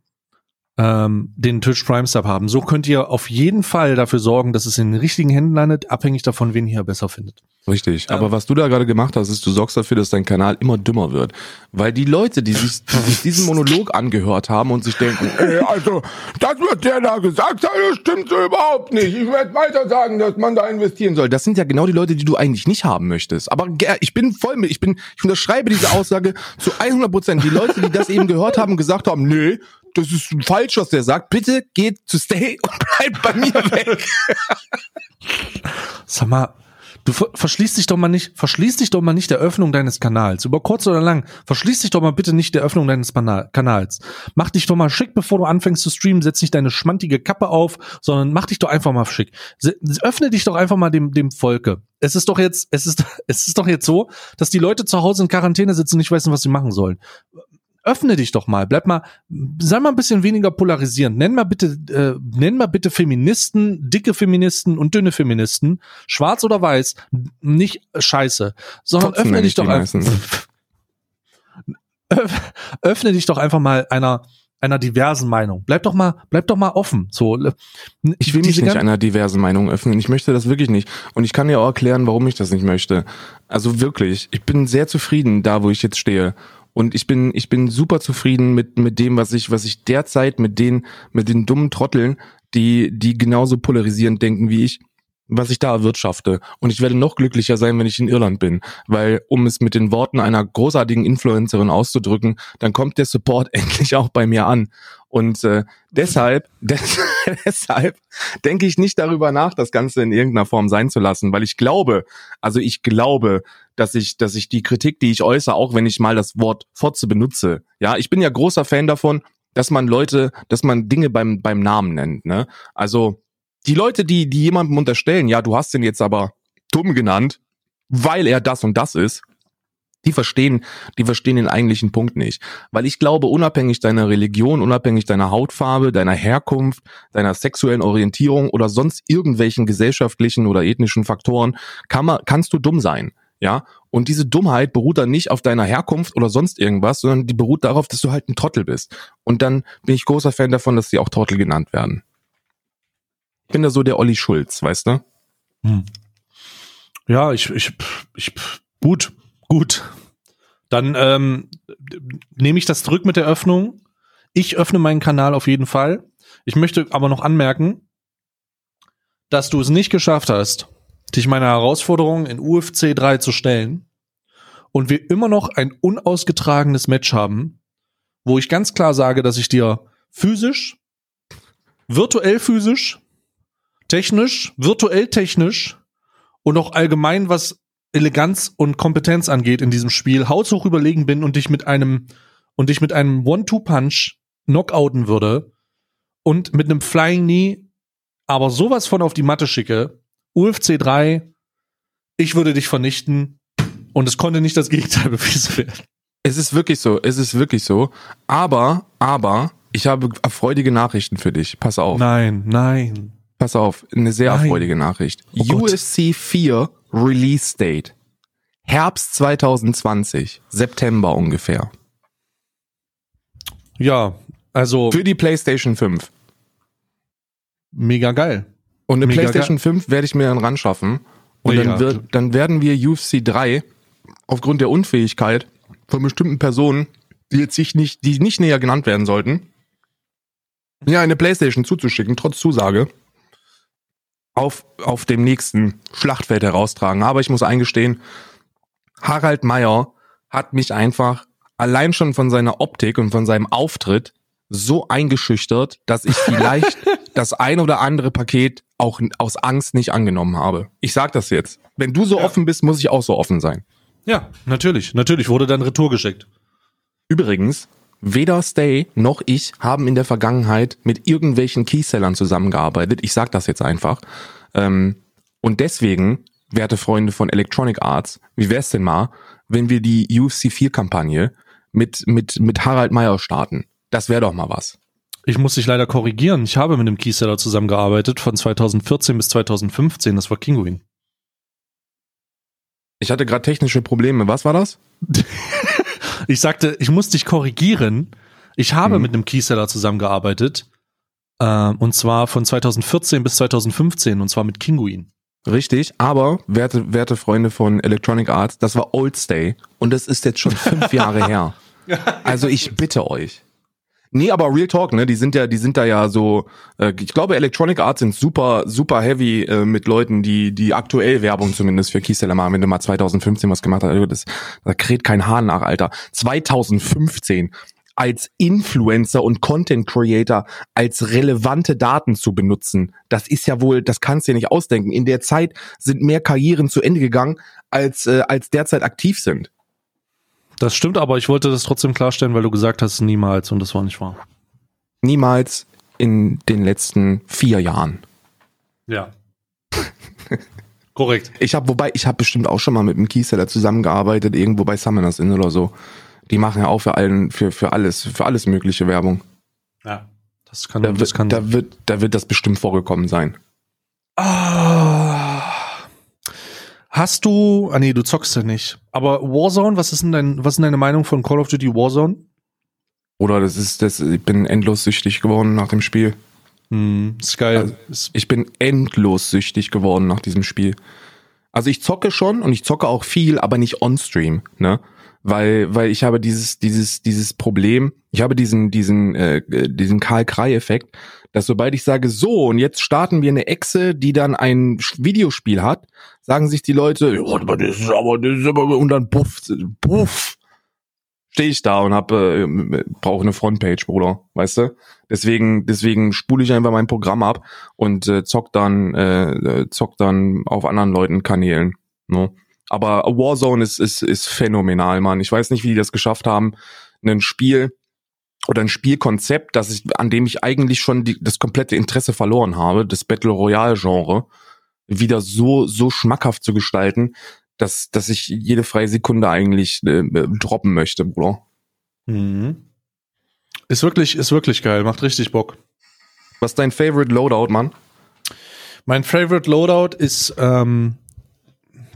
ähm, den Twitch Prime Sub haben. So könnt ihr auf jeden Fall dafür sorgen, dass es in den richtigen Händen landet, abhängig davon, wen ihr besser findet. Richtig. Ähm. Aber was du da gerade gemacht hast, ist, du sorgst dafür, dass dein Kanal immer dümmer wird. Weil die Leute, die sich, die sich diesen Monolog angehört haben und sich denken, ey, also, das, was der da gesagt hat, das stimmt so überhaupt nicht. Ich werde weiter sagen, dass man da investieren soll. Das sind ja genau die Leute, die du eigentlich nicht haben möchtest. Aber ich bin voll mit, ich bin, ich unterschreibe diese Aussage zu 100 Prozent. Die Leute, die das eben gehört haben, gesagt haben, nee, das ist falsch, was der sagt. Bitte geht zu Stay und bleibt bei mir weg. Sag mal, du ver verschließt dich doch mal nicht, verschließt dich doch mal nicht der Öffnung deines Kanals. Über kurz oder lang, verschließ dich doch mal bitte nicht der Öffnung deines Pana Kanals. Mach dich doch mal schick, bevor du anfängst zu streamen, setz nicht deine schmantige Kappe auf, sondern mach dich doch einfach mal schick. Se öffne dich doch einfach mal dem, dem Volke. Es ist doch jetzt, es ist, es ist doch jetzt so, dass die Leute zu Hause in Quarantäne sitzen und nicht wissen, was sie machen sollen öffne dich doch mal, bleib mal, sei mal ein bisschen weniger polarisierend. Nenn mal bitte, äh, nenn mal bitte Feministen, dicke Feministen und dünne Feministen, schwarz oder weiß, nicht scheiße, sondern Kotzen öffne dich doch einfach, öffne dich doch einfach mal einer einer diversen Meinung. Bleib doch mal, bleib doch mal offen. So, Ich will mich nicht einer diversen Meinung öffnen. Ich möchte das wirklich nicht. Und ich kann dir auch erklären, warum ich das nicht möchte. Also wirklich, ich bin sehr zufrieden da, wo ich jetzt stehe. Und ich bin, ich bin super zufrieden mit, mit dem, was ich, was ich derzeit mit den, mit den dummen Trotteln, die, die genauso polarisierend denken wie ich, was ich da erwirtschafte. Und ich werde noch glücklicher sein, wenn ich in Irland bin. Weil, um es mit den Worten einer großartigen Influencerin auszudrücken, dann kommt der Support endlich auch bei mir an. Und äh, deshalb, des, deshalb denke ich nicht darüber nach, das Ganze in irgendeiner Form sein zu lassen, weil ich glaube, also ich glaube, dass ich, dass ich die Kritik, die ich äußere, auch wenn ich mal das Wort Fotze benutze, ja, ich bin ja großer Fan davon, dass man Leute, dass man Dinge beim beim Namen nennt, ne? Also die Leute, die die jemandem unterstellen, ja, du hast den jetzt aber dumm genannt, weil er das und das ist, die verstehen, die verstehen den eigentlichen Punkt nicht. Weil ich glaube, unabhängig deiner Religion, unabhängig deiner Hautfarbe, deiner Herkunft, deiner sexuellen Orientierung oder sonst irgendwelchen gesellschaftlichen oder ethnischen Faktoren, kann man, kannst du dumm sein. Ja, und diese Dummheit beruht dann nicht auf deiner Herkunft oder sonst irgendwas, sondern die beruht darauf, dass du halt ein Trottel bist. Und dann bin ich großer Fan davon, dass sie auch Trottel genannt werden. Bin da so der Olli Schulz, weißt du? Hm. Ja, ich, ich, ich, gut, gut. Dann ähm, nehme ich das zurück mit der Öffnung. Ich öffne meinen Kanal auf jeden Fall. Ich möchte aber noch anmerken, dass du es nicht geschafft hast, dich meiner Herausforderung in UFC 3 zu stellen und wir immer noch ein unausgetragenes Match haben, wo ich ganz klar sage, dass ich dir physisch, virtuell physisch, technisch, virtuell technisch und auch allgemein, was Eleganz und Kompetenz angeht in diesem Spiel, haushoch überlegen bin und dich mit einem und dich mit einem One-Two-Punch knockouten würde und mit einem Flying Knee aber sowas von auf die Matte schicke, UFC 3, ich würde dich vernichten und es konnte nicht das Gegenteil bewiesen werden. Es ist wirklich so, es ist wirklich so. Aber, aber, ich habe freudige Nachrichten für dich. Pass auf. Nein, nein. Pass auf, eine sehr Nein. erfreuliche Nachricht. Oh. USC 4 Release Date. Herbst 2020, September ungefähr. Ja, also Für die PlayStation 5. mega geil. Und eine Mega PlayStation 5 werde ich mir dann ran schaffen. Und Mega. dann, wird, dann werden wir UFC 3 aufgrund der Unfähigkeit von bestimmten Personen, die jetzt sich nicht, die nicht näher genannt werden sollten, ja, eine PlayStation zuzuschicken, trotz Zusage, auf, auf dem nächsten Schlachtfeld heraustragen. Aber ich muss eingestehen, Harald Meyer hat mich einfach allein schon von seiner Optik und von seinem Auftritt so eingeschüchtert, dass ich vielleicht das ein oder andere Paket auch aus Angst nicht angenommen habe. Ich sag das jetzt. Wenn du so Ja. offen bist, muss ich auch so offen sein. Ja, natürlich, natürlich wurde dann Retour geschickt. Übrigens, weder Stay noch ich haben in der Vergangenheit mit irgendwelchen Keysellern zusammengearbeitet. Ich sag das jetzt einfach. Ähm, und deswegen, werte Freunde von Electronic Arts, wie wär's denn mal, wenn wir die UFC 4 Kampagne mit, mit, mit Harald Meyer starten? Das wäre doch mal was. Ich muss dich leider korrigieren. Ich habe mit einem Keyseller zusammengearbeitet von 2014 bis 2015. Das war Kinguin. Ich hatte gerade technische Probleme. Was war das? Ich sagte, ich muss dich korrigieren. Ich habe Mhm. mit einem Keyseller zusammengearbeitet. Äh, und zwar von 2014 bis 2015. Und zwar mit Kinguin. Richtig, aber werte, werte Freunde von Electronic Arts, das war Old Stay und das ist jetzt schon fünf Jahre her. Also ich bitte euch. Nee, aber Real Talk, ne? Die sind ja, die sind da ja so. Äh, ich glaube, Electronic Arts sind super, super heavy äh, mit Leuten, die die aktuell Werbung zumindest für Keyseller machen. Wenn du mal 2015 was gemacht hast, also das, da kräht kein Hahn nach, Alter. 2015. als Influencer und Content Creator als relevante Daten zu benutzen. Das ist ja wohl, das kannst du ja nicht ausdenken. In der Zeit sind mehr Karrieren zu Ende gegangen, als, äh, als derzeit aktiv sind. Das stimmt, aber ich wollte das trotzdem klarstellen, weil du gesagt hast, niemals und das war nicht wahr. Niemals in den letzten vier Jahren. Ja. Korrekt. Ich habe, wobei, ich habe bestimmt auch schon mal mit einem Keyseller zusammengearbeitet, irgendwo bei Summoners Inn oder so. Die machen ja auch für allen, für, für alles, für alles mögliche Werbung. Ja. Das kann, Da das wird, kann. da wird, da wird das bestimmt vorgekommen sein. Ah. Hast du, ah nee, du zockst ja nicht. Aber Warzone, was ist denn dein, was ist denn deine Meinung von Call of Duty Warzone? Oder das ist, das, ich bin endlos süchtig geworden nach dem Spiel. Hm, ist geil. Also- Ich bin endlos süchtig geworden nach diesem Spiel. Also ich zocke schon und ich zocke auch viel, aber nicht on-stream, ne? Weil, weil ich habe dieses, dieses, dieses Problem, ich habe diesen, diesen, äh, äh, diesen Karl-Krei-Effekt, dass sobald ich sage, so, und jetzt starten wir eine Echse, die dann ein Videospiel hat, sagen sich die Leute, ja, das ist aber, das ist aber, und dann puff, puff, stehe ich da und hab, äh, brauche eine Frontpage, Bruder, weißt du? Deswegen, deswegen spule ich einfach mein Programm ab und äh, zock dann, äh, äh, zock dann auf anderen Leuten Kanälen. Ne? Aber Warzone ist, ist, ist phänomenal, Mann. Ich weiß nicht, wie die das geschafft haben, ein Spiel oder ein Spielkonzept, das ich, an dem ich eigentlich schon die, das komplette Interesse verloren habe, das Battle Royale Genre, wieder so, so schmackhaft zu gestalten, dass, dass ich jede freie Sekunde eigentlich äh, äh, droppen möchte, Bruder. Mhm. Ist wirklich, ist wirklich geil, macht richtig Bock. Was ist dein Favorite Loadout, Mann? Mein Favorite Loadout ist ähm,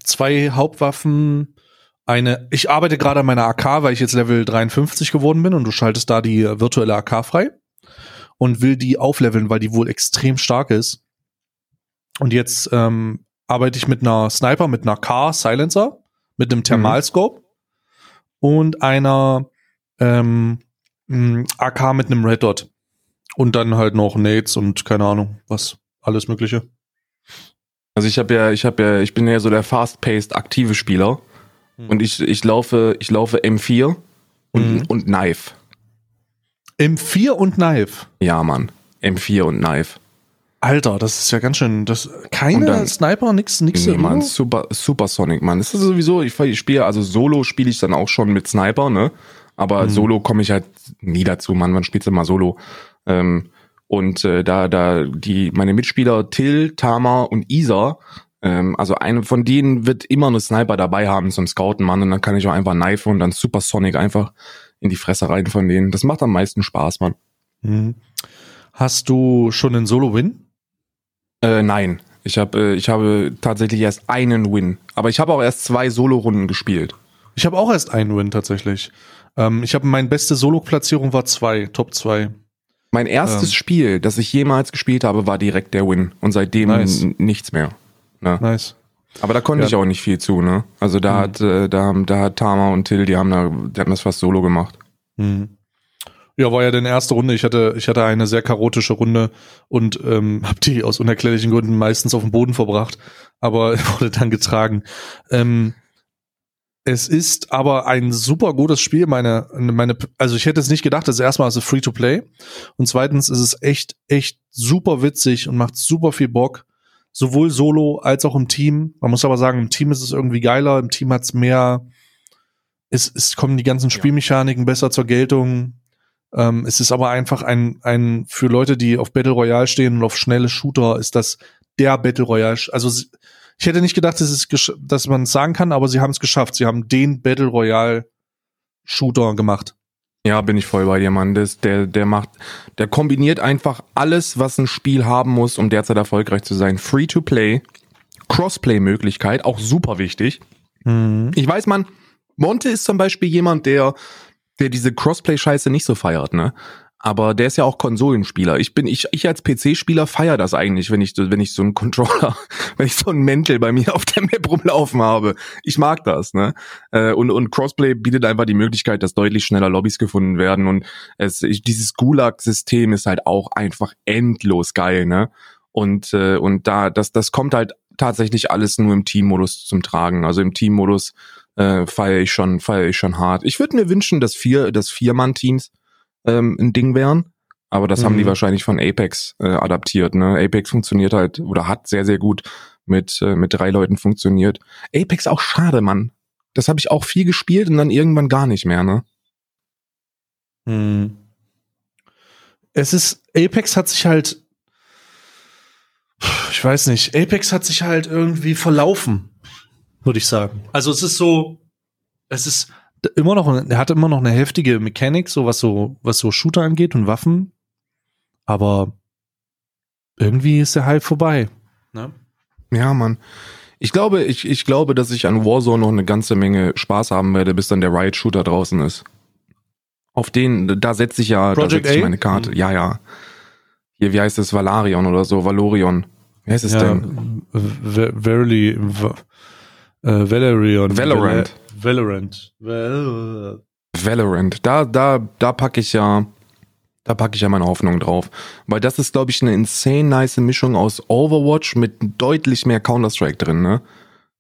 zwei Hauptwaffen. Eine, ich arbeite gerade an meiner AK, weil ich jetzt Level 53 geworden bin und du schaltest da die virtuelle AK frei und will die aufleveln, weil die wohl extrem stark ist. Und jetzt ähm, arbeite ich mit einer Sniper, mit einer K-Silencer, mit einem Thermalscope und einer ähm, AK mit einem Red Dot. Und dann halt noch Nades und keine Ahnung, was, alles Mögliche. Also ich habe ja, ich habe ja, ich bin ja so der fast-paced aktive Spieler Hm. und ich, ich laufe, ich laufe M4 und, Mhm. und Knife. M4 und Knife. Ja, Mann. M4 und Knife. Alter, das ist ja ganz schön. Das, keine dann- Sniper, nix, nix. Nee, Mann? Super, Supersonic, Mann. Das ist sowieso, ich, ich spiele, also Solo spiele ich dann auch schon mit Sniper, ne? Aber Mhm. Solo komme ich halt nie dazu, Mann. Wann spielst du mal Solo? Ähm, und äh, da, da, die, meine Mitspieler Till, Tama und Isa, ähm, also eine von denen wird immer eine Sniper dabei haben zum Scouten, Mann. Und dann kann ich auch einfach Knife und dann Supersonic einfach in die Fresse rein von denen. Das macht am meisten Spaß, Mann. Mhm. Hast du schon einen Solo-Win? Äh, nein. Ich habe äh, ich habe tatsächlich erst einen Win. Aber ich habe auch erst zwei Solo-Runden gespielt. Ich habe auch erst einen Win tatsächlich. Ähm, ich habe meine beste Solo-Platzierung war zwei, Top zwei. Mein erstes Ähm. Spiel, das ich jemals gespielt habe, war direkt der Win. Und seitdem Nice. nichts mehr. Ne? Nice. Aber da konnte Ja. ich auch nicht viel zu, ne? Also da Mhm. hat, äh, da, haben- da hat Tama und Till, die haben da, die haben das fast solo gemacht. Mhm. Ja, war ja deine erste Runde. Ich hatte, ich hatte eine sehr chaotische Runde und ähm, habe die aus unerklärlichen Gründen meistens auf dem Boden verbracht, aber wurde dann getragen. Ähm, es ist aber ein super gutes Spiel. Meine, meine, also ich hätte es nicht gedacht. Das erstmal ist es free to play und zweitens ist es echt, echt super witzig und macht super viel Bock. Sowohl solo als auch im Team. Man muss aber sagen, im Team ist es irgendwie geiler. Im Team hat's mehr. Es, es kommen die ganzen Spielmechaniken besser zur Geltung. Ähm, es ist aber einfach ein, ein, für Leute, die auf Battle Royale stehen und auf schnelle Shooter, ist das der Battle Royale. Also ich hätte nicht gedacht, dass, es dass man es sagen kann, aber sie haben es geschafft. Sie haben den Battle Royale Shooter gemacht. Ja, bin ich voll bei dir, Mann. Das, der, der macht, der kombiniert einfach alles, was ein Spiel haben muss, um derzeit erfolgreich zu sein. Free to play, Crossplay-Möglichkeit, auch super wichtig. Ich weiß, man, Monte ist zum Beispiel jemand, der, der diese Crossplay-Scheiße nicht so feiert, ne? Aber der ist ja auch Konsolenspieler. Ich bin, ich, ich als PC-Spieler feier das eigentlich, wenn ich, so- wenn ich so einen Controller, wenn ich so einen Mäntel bei mir auf der Map rumlaufen habe. Ich mag das, ne? Äh, Und, und Crossplay bietet einfach die Möglichkeit, dass deutlich schneller Lobbys gefunden werden. Und es, ich, dieses Gulag-System ist halt auch einfach endlos geil, ne? Und, äh, und da, das, das kommt halt tatsächlich alles nur im Teammodus zum Tragen. Also im Teammodus äh, feiere ich schon, feiere ich schon hart. Ich würde mir wünschen, dass vier, dass vier Mann-Teams ähm, ein Ding wären. Aber das haben die Mhm. wahrscheinlich von Apex äh, adaptiert. Ne? Apex funktioniert halt oder hat sehr, sehr gut mit, äh, mit drei Leuten funktioniert. Apex auch schade, Mann. Das habe ich auch viel gespielt und dann irgendwann gar nicht mehr, ne? Hm. Es ist, Apex hat sich halt, ich weiß nicht, Apex hat sich halt irgendwie verlaufen, würde ich sagen. Also es ist so, es ist immer noch, er hat immer noch eine heftige Mechanik, so was so, was so Shooter angeht und Waffen, aber irgendwie ist der Hype vorbei. Ne? Ja, Mann. Ich glaube, ich, ich glaube, dass ich an Warzone noch eine ganze Menge Spaß haben werde, bis dann der Riot-Shooter draußen ist. Auf den, da setze ich ja, da Project setze ich meine Karte. Mhm. Ja, ja. Hier, wie heißt es? Valarion oder so, Valorion. Wie heißt es Ja, denn? Ve- Verily, äh, Valerion. Valorant. Val- Valorant. Val Valorant. Da, da, da packe ich ja, da packe ich ja meine Hoffnung drauf. Weil das ist, glaube ich, eine insane nice Mischung aus Overwatch mit deutlich mehr Counter-Strike drin, ne?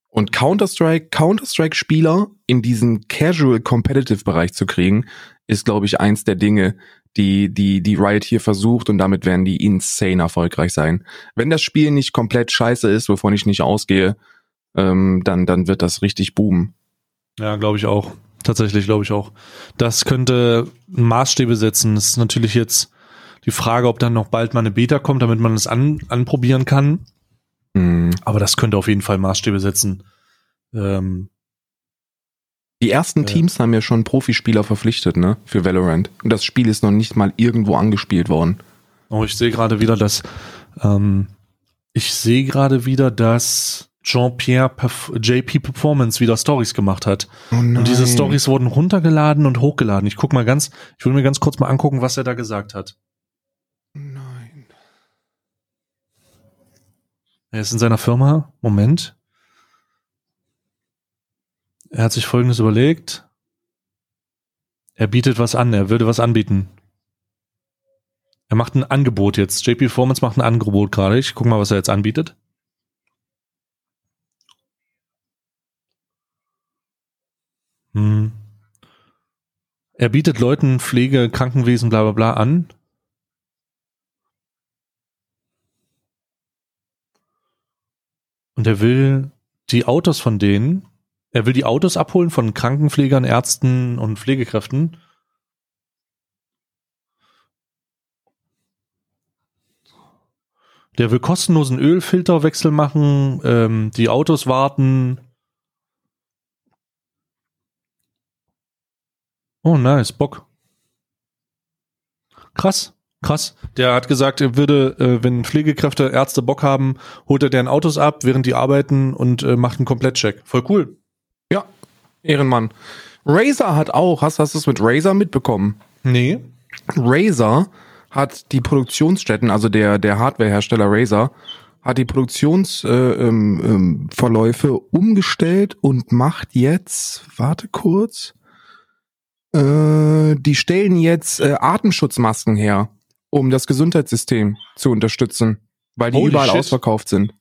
Und Counter-Strike, Counter-Strike-Spieler in diesen Casual Competitive Bereich zu kriegen, ist, glaube ich, eins der Dinge, die, die, die Riot hier versucht und damit werden die insane erfolgreich sein. Wenn das Spiel nicht komplett scheiße ist, wovon ich nicht ausgehe, ähm, dann, dann wird das richtig boomen. Ja, glaube ich auch. Tatsächlich glaube ich auch. Das könnte Maßstäbe setzen. Das ist natürlich jetzt die Frage, ob dann noch bald mal eine Beta kommt, damit man es an, anprobieren kann. Mhm. Aber das könnte auf jeden Fall Maßstäbe setzen. Ähm, Die ersten Ja. Teams haben ja schon Profispieler verpflichtet, ne, für Valorant. Und das Spiel ist noch nicht mal irgendwo angespielt worden. oh, ich sehe gerade wieder, dass ähm, ich sehe gerade wieder, dass Jean-Pierre JP Performance wieder Stories gemacht hat. Oh. Und diese Stories wurden runtergeladen und hochgeladen. Ich guck mal ganz, ich will mir ganz kurz mal angucken, was er da gesagt hat. Nein. Er ist in seiner Firma. Moment. Er hat sich Folgendes überlegt. Er bietet was an. Er würde was anbieten. Er macht ein Angebot jetzt. JP Performance macht ein Angebot gerade. Ich guck mal, was er jetzt anbietet. Hm. Er bietet Leuten Pflege, Krankenwesen, bla bla bla an. Und er will die Autos von denen, er will die Autos abholen von Krankenpflegern, Ärzten und Pflegekräften. Der will kostenlosen Ölfilterwechsel machen, ähm, die Autos warten. Oh, nice, Bock. Krass, krass. Der hat gesagt, er würde, äh, wenn Pflegekräfte, Ärzte Bock haben, holt er deren Autos ab, während die arbeiten und äh, macht einen Komplettcheck. Voll cool. Ja, Ehrenmann. Razer hat auch, hast, hast du es mit Razer mitbekommen? Nee. Razer hat die Produktionsstätten, also der, der Hardwarehersteller Razer, hat die Produktionsverläufe äh, ähm, ähm, umgestellt und macht jetzt, warte kurz, äh, die stellen jetzt äh, Atemschutzmasken her, um das Gesundheitssystem zu unterstützen, weil die Holy überall shit. ausverkauft sind.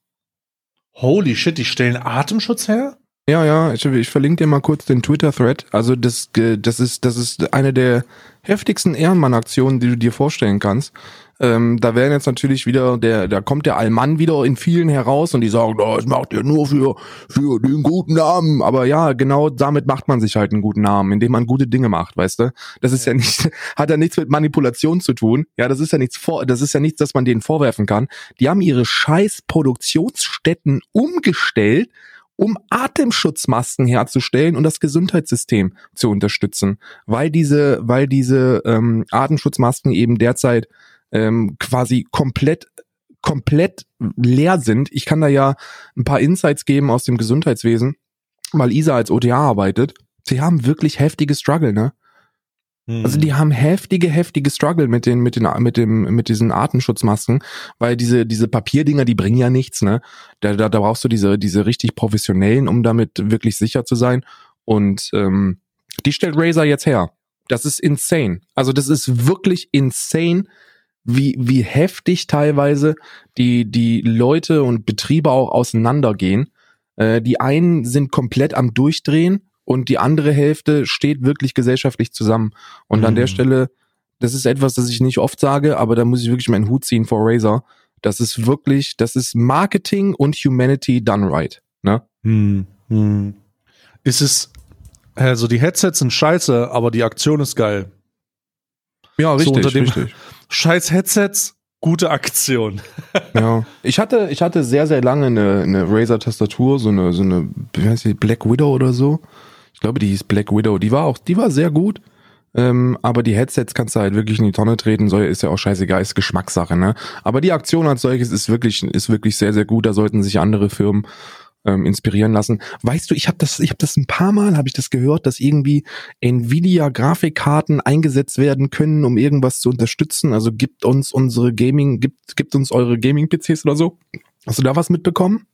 Holy shit, die stellen Atemschutz her? Ja, ja, ich, ich verlinke dir mal kurz den Twitter-Thread. Also das, äh, das ist, das ist eine der heftigsten Ehrenmann-Aktionen, die du dir vorstellen kannst. Ähm, da werden jetzt natürlich wieder, der, da kommt der Allmann wieder in vielen heraus und die sagen, oh, das macht ihr nur für, für den guten Namen. Aber ja, genau damit macht man sich halt einen guten Namen, indem man gute Dinge macht, weißt du? Das ist ja, nicht, hat ja nichts mit Manipulation zu tun. Ja, das ist ja nichts vor, das ist ja nichts, das man denen vorwerfen kann. Die haben ihre scheiß Produktionsstätten umgestellt, um Atemschutzmasken herzustellen und das Gesundheitssystem zu unterstützen, weil diese, weil diese ähm, Atemschutzmasken eben derzeit ähm, quasi komplett komplett leer sind. Ich kann da ja ein paar Insights geben aus dem Gesundheitswesen, weil Isa als OTA arbeitet. Sie haben wirklich heftige Struggle, ne? Also die haben heftige, heftige Struggle mit den, mit den, mit dem, mit diesen Atemschutzmasken, weil diese, diese Papierdinger, die bringen ja nichts, ne? Da, da, da brauchst du diese, diese richtig professionellen, um damit wirklich sicher zu sein. Und ähm, die stellt Razer jetzt her. Das ist insane. Also das ist wirklich insane, wie, wie heftig teilweise die, die Leute und Betriebe auch auseinandergehen. Äh, die einen sind komplett am Durchdrehen und die andere Hälfte steht wirklich gesellschaftlich zusammen. Und an Mhm. der Stelle das ist etwas, das ich nicht oft sage, aber da muss ich wirklich meinen Hut ziehen vor Razer. Das ist wirklich, das ist Marketing und Humanity done right. Ne? Hm, hm. Ist es, also die Headsets sind scheiße, aber die Aktion ist geil. Ja, richtig, so unter dem richtig. Scheiß Headsets, gute Aktion. Ja. Ich hatte, ich hatte sehr, sehr lange eine, eine Razer-Tastatur, so eine, so eine, wie heißt die, Black Widow oder so. Ich glaube, die hieß Black Widow. Die war auch, die war sehr gut. Ähm, aber die Headsets kannst du halt wirklich in die Tonne treten, soll, ist ja auch scheißegal, ist Geschmackssache, ne? Aber die Aktion als solches ist wirklich, ist wirklich sehr, sehr gut. Da sollten sich andere Firmen ähm, inspirieren lassen. Weißt du, ich habe das, ich habe das ein paar Mal, habe ich das gehört, dass irgendwie Nvidia Grafikkarten eingesetzt werden können, um irgendwas zu unterstützen. Also gibt uns unsere Gaming, gibt, gibt uns eure Gaming-PCs oder so. Hast du da was mitbekommen?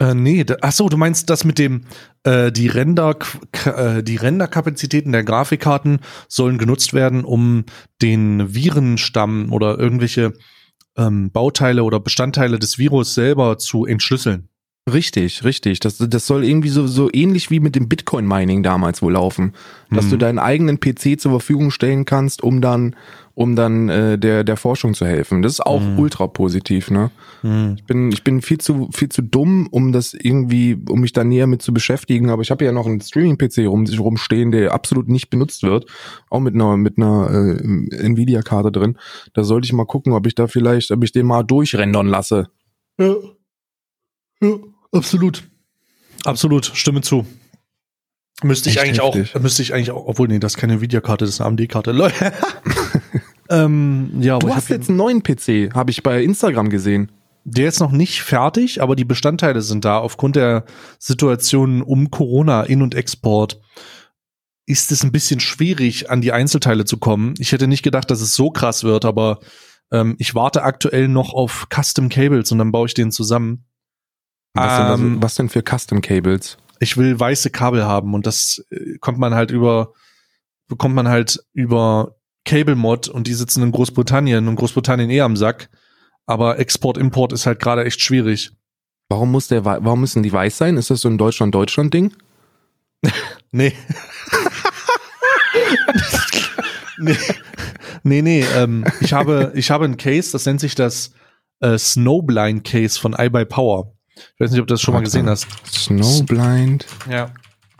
Äh, nee, da, ach so, du meinst das mit dem äh, die Render äh, die Renderkapazitäten der Grafikkarten sollen genutzt werden, um den Virenstamm oder irgendwelche ähm, Bauteile oder Bestandteile des Virus selber zu entschlüsseln. Richtig, richtig. Das, das soll irgendwie so, so ähnlich wie mit dem Bitcoin-Mining damals wohl laufen. Dass Hm. du deinen eigenen PC zur Verfügung stellen kannst, um dann, um dann äh, der, der Forschung zu helfen. Das ist auch Hm. ultra positiv, ne? Ich bin, ich bin viel zu, viel zu dumm, um das irgendwie, um mich da näher mit zu beschäftigen. Aber ich habe ja noch einen Streaming-PC rum, rumstehen, der absolut nicht benutzt wird. Auch mit einer, mit einer äh, Nvidia-Karte drin. Da sollte ich mal gucken, ob ich da vielleicht, ob ich den mal durchrendern lasse. Ja. Ja, absolut. Absolut, stimme zu. Müsste ich Echt eigentlich heftig. auch, müsste ich eigentlich auch, obwohl, nee, das ist keine Videokarte, das ist eine AMD-Karte. Ähm, ja, Du hast jetzt einen neuen PC, habe ich bei Instagram gesehen. Der ist noch nicht fertig, aber die Bestandteile sind da. Aufgrund der Situation um Corona, In- und Export, ist es ein bisschen schwierig, an die Einzelteile zu kommen. Ich hätte nicht gedacht, dass es so krass wird, aber ähm, ich warte aktuell noch auf Custom Cables und dann baue ich den zusammen. Was, denn, Ähm, so, was denn für Custom Cables? Ich will weiße Kabel haben und das äh, kommt man halt über, bekommt man halt über Cable Mod und die sitzen in Großbritannien und Großbritannien eh am Sack. Aber Export, Import ist halt gerade echt schwierig. Warum muss der, warum müssen die weiß sein? Ist das so ein Deutschland-Deutschland-Ding? Nee. nee, nee, nee ähm, ich habe, ich habe ein Case, das nennt sich das äh, Snowblind Case von iBuyPower. Ich weiß nicht, ob du das schon mal Warte. gesehen hast. Snowblind, Ja.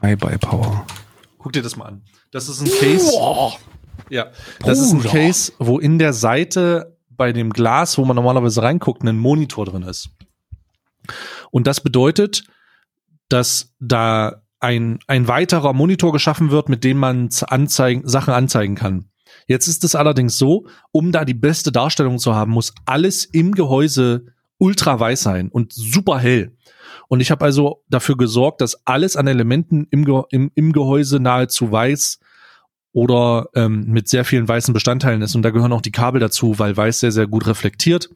iBuyPower. Guck dir das mal an. Das ist ein Case. Ja, das ist ein Bruder. Case, wo in der Seite bei dem Glas, wo man normalerweise reinguckt, ein Monitor drin ist. Und das bedeutet, dass da ein, ein weiterer Monitor geschaffen wird, mit dem man anzeigen, Sachen anzeigen kann. Jetzt ist es allerdings so, um da die beste Darstellung zu haben, muss alles im Gehäuse ultra weiß sein und super hell. Und ich habe also dafür gesorgt, dass alles an Elementen im, Ge im, im Gehäuse nahezu weiß oder ähm, mit sehr vielen weißen Bestandteilen ist. Und da gehören auch die Kabel dazu, weil weiß sehr, sehr gut reflektiert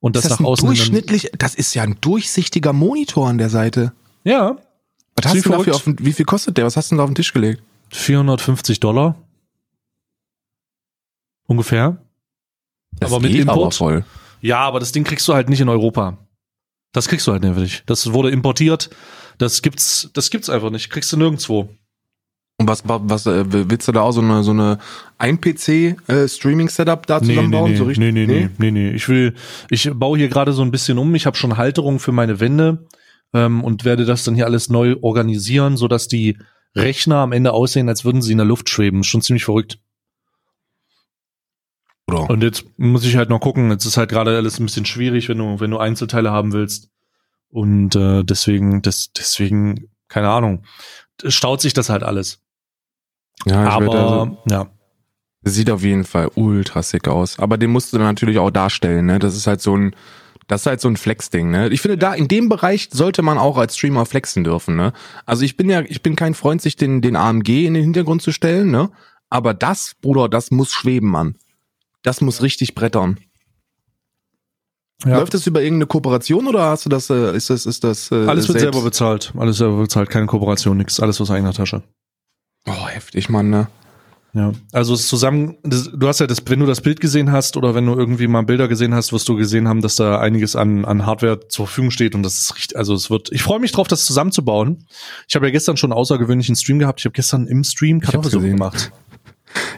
und das, Ist das nach außen. durchschnittlich, das ist ja ein durchsichtiger Monitor an der Seite. Ja, Was hast Wie du dafür auf, wie viel kostet der? Was hast du denn da auf den Tisch gelegt? 450 Dollar. Ungefähr. Das Aber mit aber Import? voll. Ja, aber das Ding kriegst du halt nicht in Europa. Das kriegst du halt nicht. Das wurde importiert. Das gibt's, das gibt's einfach nicht. Kriegst du nirgendwo. Und was, was, was äh, willst du da auch so eine, so eine ein PC äh, Streaming Setup da zusammenbauen? nee, so richtig? nee, nee, nee, nee, nee. Ich will, ich baue hier gerade so ein bisschen um. Ich habe schon Halterung für meine Wände ähm, und werde das dann hier alles neu organisieren, so dass die Rechner am Ende aussehen, als würden sie in der Luft schweben. Schon ziemlich verrückt. Oder? Und jetzt muss ich halt noch gucken. Jetzt ist halt gerade alles ein bisschen schwierig, wenn du, wenn du Einzelteile haben willst. Und äh, deswegen, das, deswegen, keine Ahnung, staut sich das halt alles. Ja, Aber also, ja, sieht auf jeden Fall ultra sick aus. Aber den musst du dann natürlich auch darstellen, ne? Das ist halt so ein, das ist halt so ein Flex-Ding, ne? Ich finde, da in dem Bereich sollte man auch als Streamer flexen dürfen, ne? Also ich bin ja, ich bin kein Freund, sich den, den AMG in den Hintergrund zu stellen, ne? Aber das, Bruder, das muss schweben, Mann. Das muss richtig brettern. ja. Läuft das über irgendeine Kooperation oder hast du das, äh, ist das, ist das, äh, alles wird selbst? selber bezahlt. Alles selber bezahlt, keine Kooperation, nix, alles aus eigener Tasche. Oh, heftig, Mann, ne? Ja, also es zusammen, das, du hast ja das, wenn du das Bild gesehen hast oder wenn du irgendwie mal Bilder gesehen hast, wirst du gesehen haben, dass da einiges an, an Hardware zur Verfügung steht und das ist richtig, also es wird, ich freue mich drauf, das zusammenzubauen. Ich habe ja gestern schon einen außergewöhnlichen Stream gehabt. Ich habe gestern im Stream Kartoffelsuppe gemacht.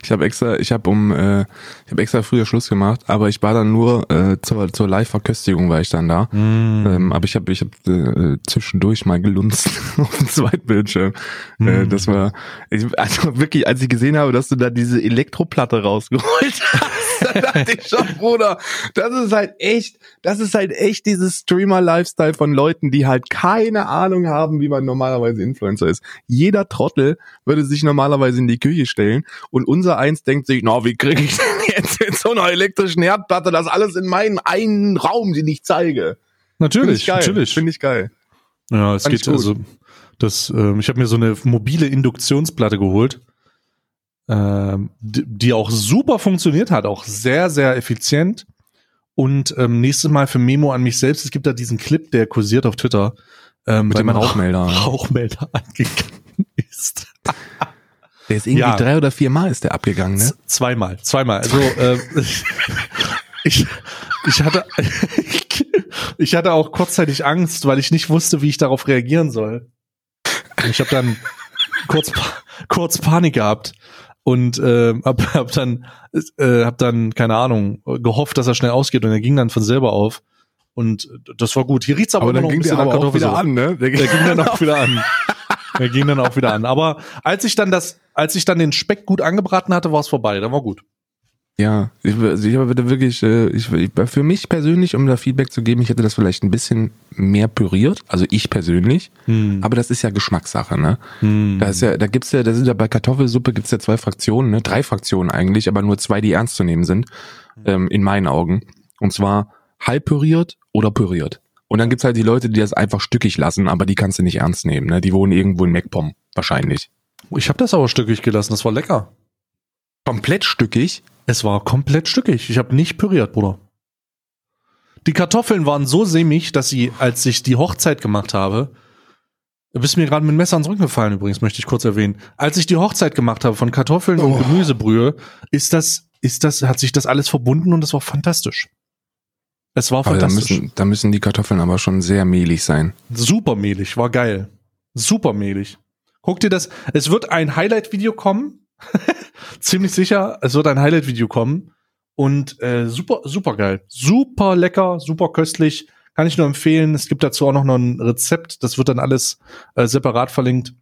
Ich habe extra, ich habe um, äh, ich habe extra früher Schluss gemacht, aber ich war dann nur äh, zur, zur Live-Verköstigung war ich dann da. Mm. Ähm, aber ich habe, ich habe äh, zwischendurch mal gelunzt auf dem Zweitbildschirm. Äh, Mm. das war, ich, also wirklich, als ich gesehen habe, dass du da diese Elektroplatte rausgeholt hast, da dachte ich schon, Bruder, das ist halt echt, das ist halt echt dieses Streamer-Lifestyle von Leuten, die halt keine Ahnung haben, wie man normalerweise Influencer ist. Jeder Trottel würde sich normalerweise in die Küche stellen und unser Eins denkt sich, na, wie kriege ich denn jetzt mit so einer elektrischen Herdplatte das alles in meinen einen Raum, den ich zeige? Natürlich, ich geil. natürlich. Finde ich geil. Ja, es Fand geht also das ähm, ich habe mir so eine mobile Induktionsplatte geholt, ähm, die, die auch super funktioniert hat, auch sehr sehr effizient und ähm, nächstes Mal für Memo an mich selbst, es gibt da diesen Clip, der kursiert auf Twitter, ähm, Mit weil dem Rauchmelder. Rauchmelder angegangen ist. Der ist irgendwie Ja. drei oder vier Mal ist der abgegangen, ne? Z- Zweimal, zweimal. Also ähm, ich, ich hatte ich hatte auch kurzzeitig Angst, weil ich nicht wusste, wie ich darauf reagieren soll. Ich habe dann kurz kurz Panik gehabt und äh, hab, hab dann äh, hab dann keine Ahnung gehofft, dass er schnell ausgeht und er ging dann von selber auf und das war gut. Hier riecht's aber, Aber dann noch ein ging der bisschen nach aber auch wieder an, ne? Der Der ging dann auch wieder an. Der ging dann auch wieder an. Aber als ich dann das, als ich dann den Speck gut angebraten hatte, war es vorbei. Dann war gut. Ja, ich, also ich habe wirklich, äh, ich, für mich persönlich, um da Feedback zu geben, ich hätte das vielleicht ein bisschen mehr püriert, also ich persönlich, aber das ist ja Geschmackssache, ne? Da ist ja, da gibt's ja, da sind ja bei Kartoffelsuppe gibt's ja zwei Fraktionen, ne? Drei Fraktionen eigentlich, aber nur zwei, die ernst zu nehmen sind, ähm, in meinen Augen. Und zwar halb püriert oder püriert. Und dann gibt's halt die Leute, die das einfach stückig lassen, aber die kannst du nicht ernst nehmen, ne? Die wohnen irgendwo in MacPom, wahrscheinlich. Ich habe das aber stückig gelassen. Das war lecker. Komplett stückig. Es war komplett stückig. Ich habe nicht püriert, Bruder. Die Kartoffeln waren so sämig, dass sie, als ich die Hochzeit gemacht habe, du bist mir gerade mit dem Messer ans Rücken gefallen übrigens, möchte ich kurz erwähnen. Als ich die Hochzeit gemacht habe von Kartoffeln und Gemüsebrühe, ist das, ist das, hat sich das alles verbunden und es war fantastisch. Es war Aber da fantastisch. müssen, da müssen die Kartoffeln aber schon sehr mehlig sein. Super mehlig, war geil. Super mehlig. Guck dir das, es wird ein Highlight-Video kommen. Ziemlich sicher, es wird ein Highlight-Video kommen. Und äh, super, super geil. Super lecker, super köstlich. Kann ich nur empfehlen. Es gibt dazu auch noch ein Rezept. Das wird dann alles äh, separat verlinkt.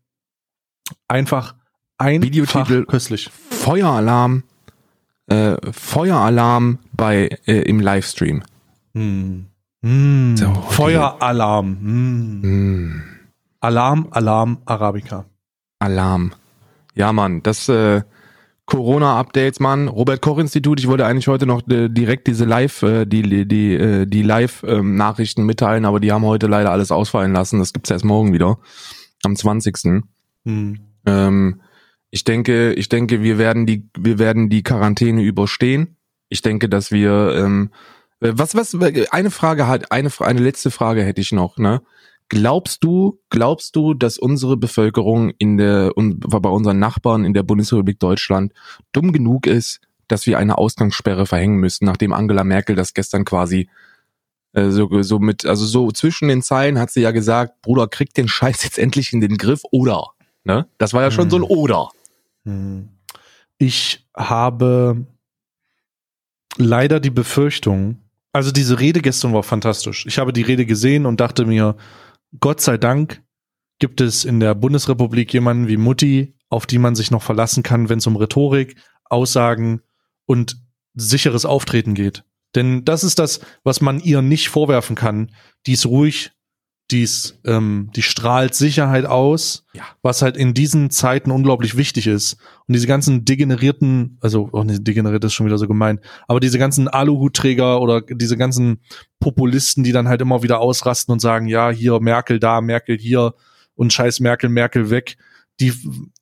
Einfach einfach Videotitel. köstlich. Feueralarm, äh, Feueralarm bei äh, im Livestream. Hm. Hm. So, okay. Feueralarm. Hm. Mm, Alarm, Alarm, Arabica. Alarm. Ja, Mann, das äh, Corona-Updates, Mann. Robert Koch Institut. Ich wollte eigentlich heute noch äh, direkt diese Live, äh, die die die, äh, die Live-Nachrichten mitteilen, aber die haben heute leider alles ausfallen lassen. Das gibt's erst morgen wieder, am 20. Hm. Ähm, ich denke, ich denke, wir werden die, wir werden die Quarantäne überstehen. Ich denke, dass wir, ähm, äh, was, was, eine Frage hat, eine, eine letzte Frage hätte ich noch, ne? Glaubst du, glaubst du, dass unsere Bevölkerung in der, bei unseren Nachbarn in der Bundesrepublik Deutschland dumm genug ist, dass wir eine Ausgangssperre verhängen müssen, nachdem Angela Merkel das gestern quasi äh, so, so mit, also so zwischen den Zeilen hat sie ja gesagt, Bruder, krieg den Scheiß jetzt endlich in den Griff oder, ne? Das war ja schon so ein Oder. Hm. Ich habe leider die Befürchtung, also diese Rede gestern war fantastisch. Ich habe die Rede gesehen und dachte mir, Gott sei Dank gibt es in der Bundesrepublik jemanden wie Mutti, auf die man sich noch verlassen kann, wenn es um Rhetorik, Aussagen und sicheres Auftreten geht. Denn das ist das, was man ihr nicht vorwerfen kann. Die ist ruhig, die ist, ähm, die strahlt Sicherheit aus, Ja. was halt in diesen Zeiten unglaublich wichtig ist. Und diese ganzen degenerierten, also auch nicht degeneriert ist schon wieder so gemein, aber diese ganzen Aluhutträger oder diese ganzen Populisten, die dann halt immer wieder ausrasten und sagen, ja, hier Merkel da, Merkel hier und scheiß Merkel, Merkel weg, die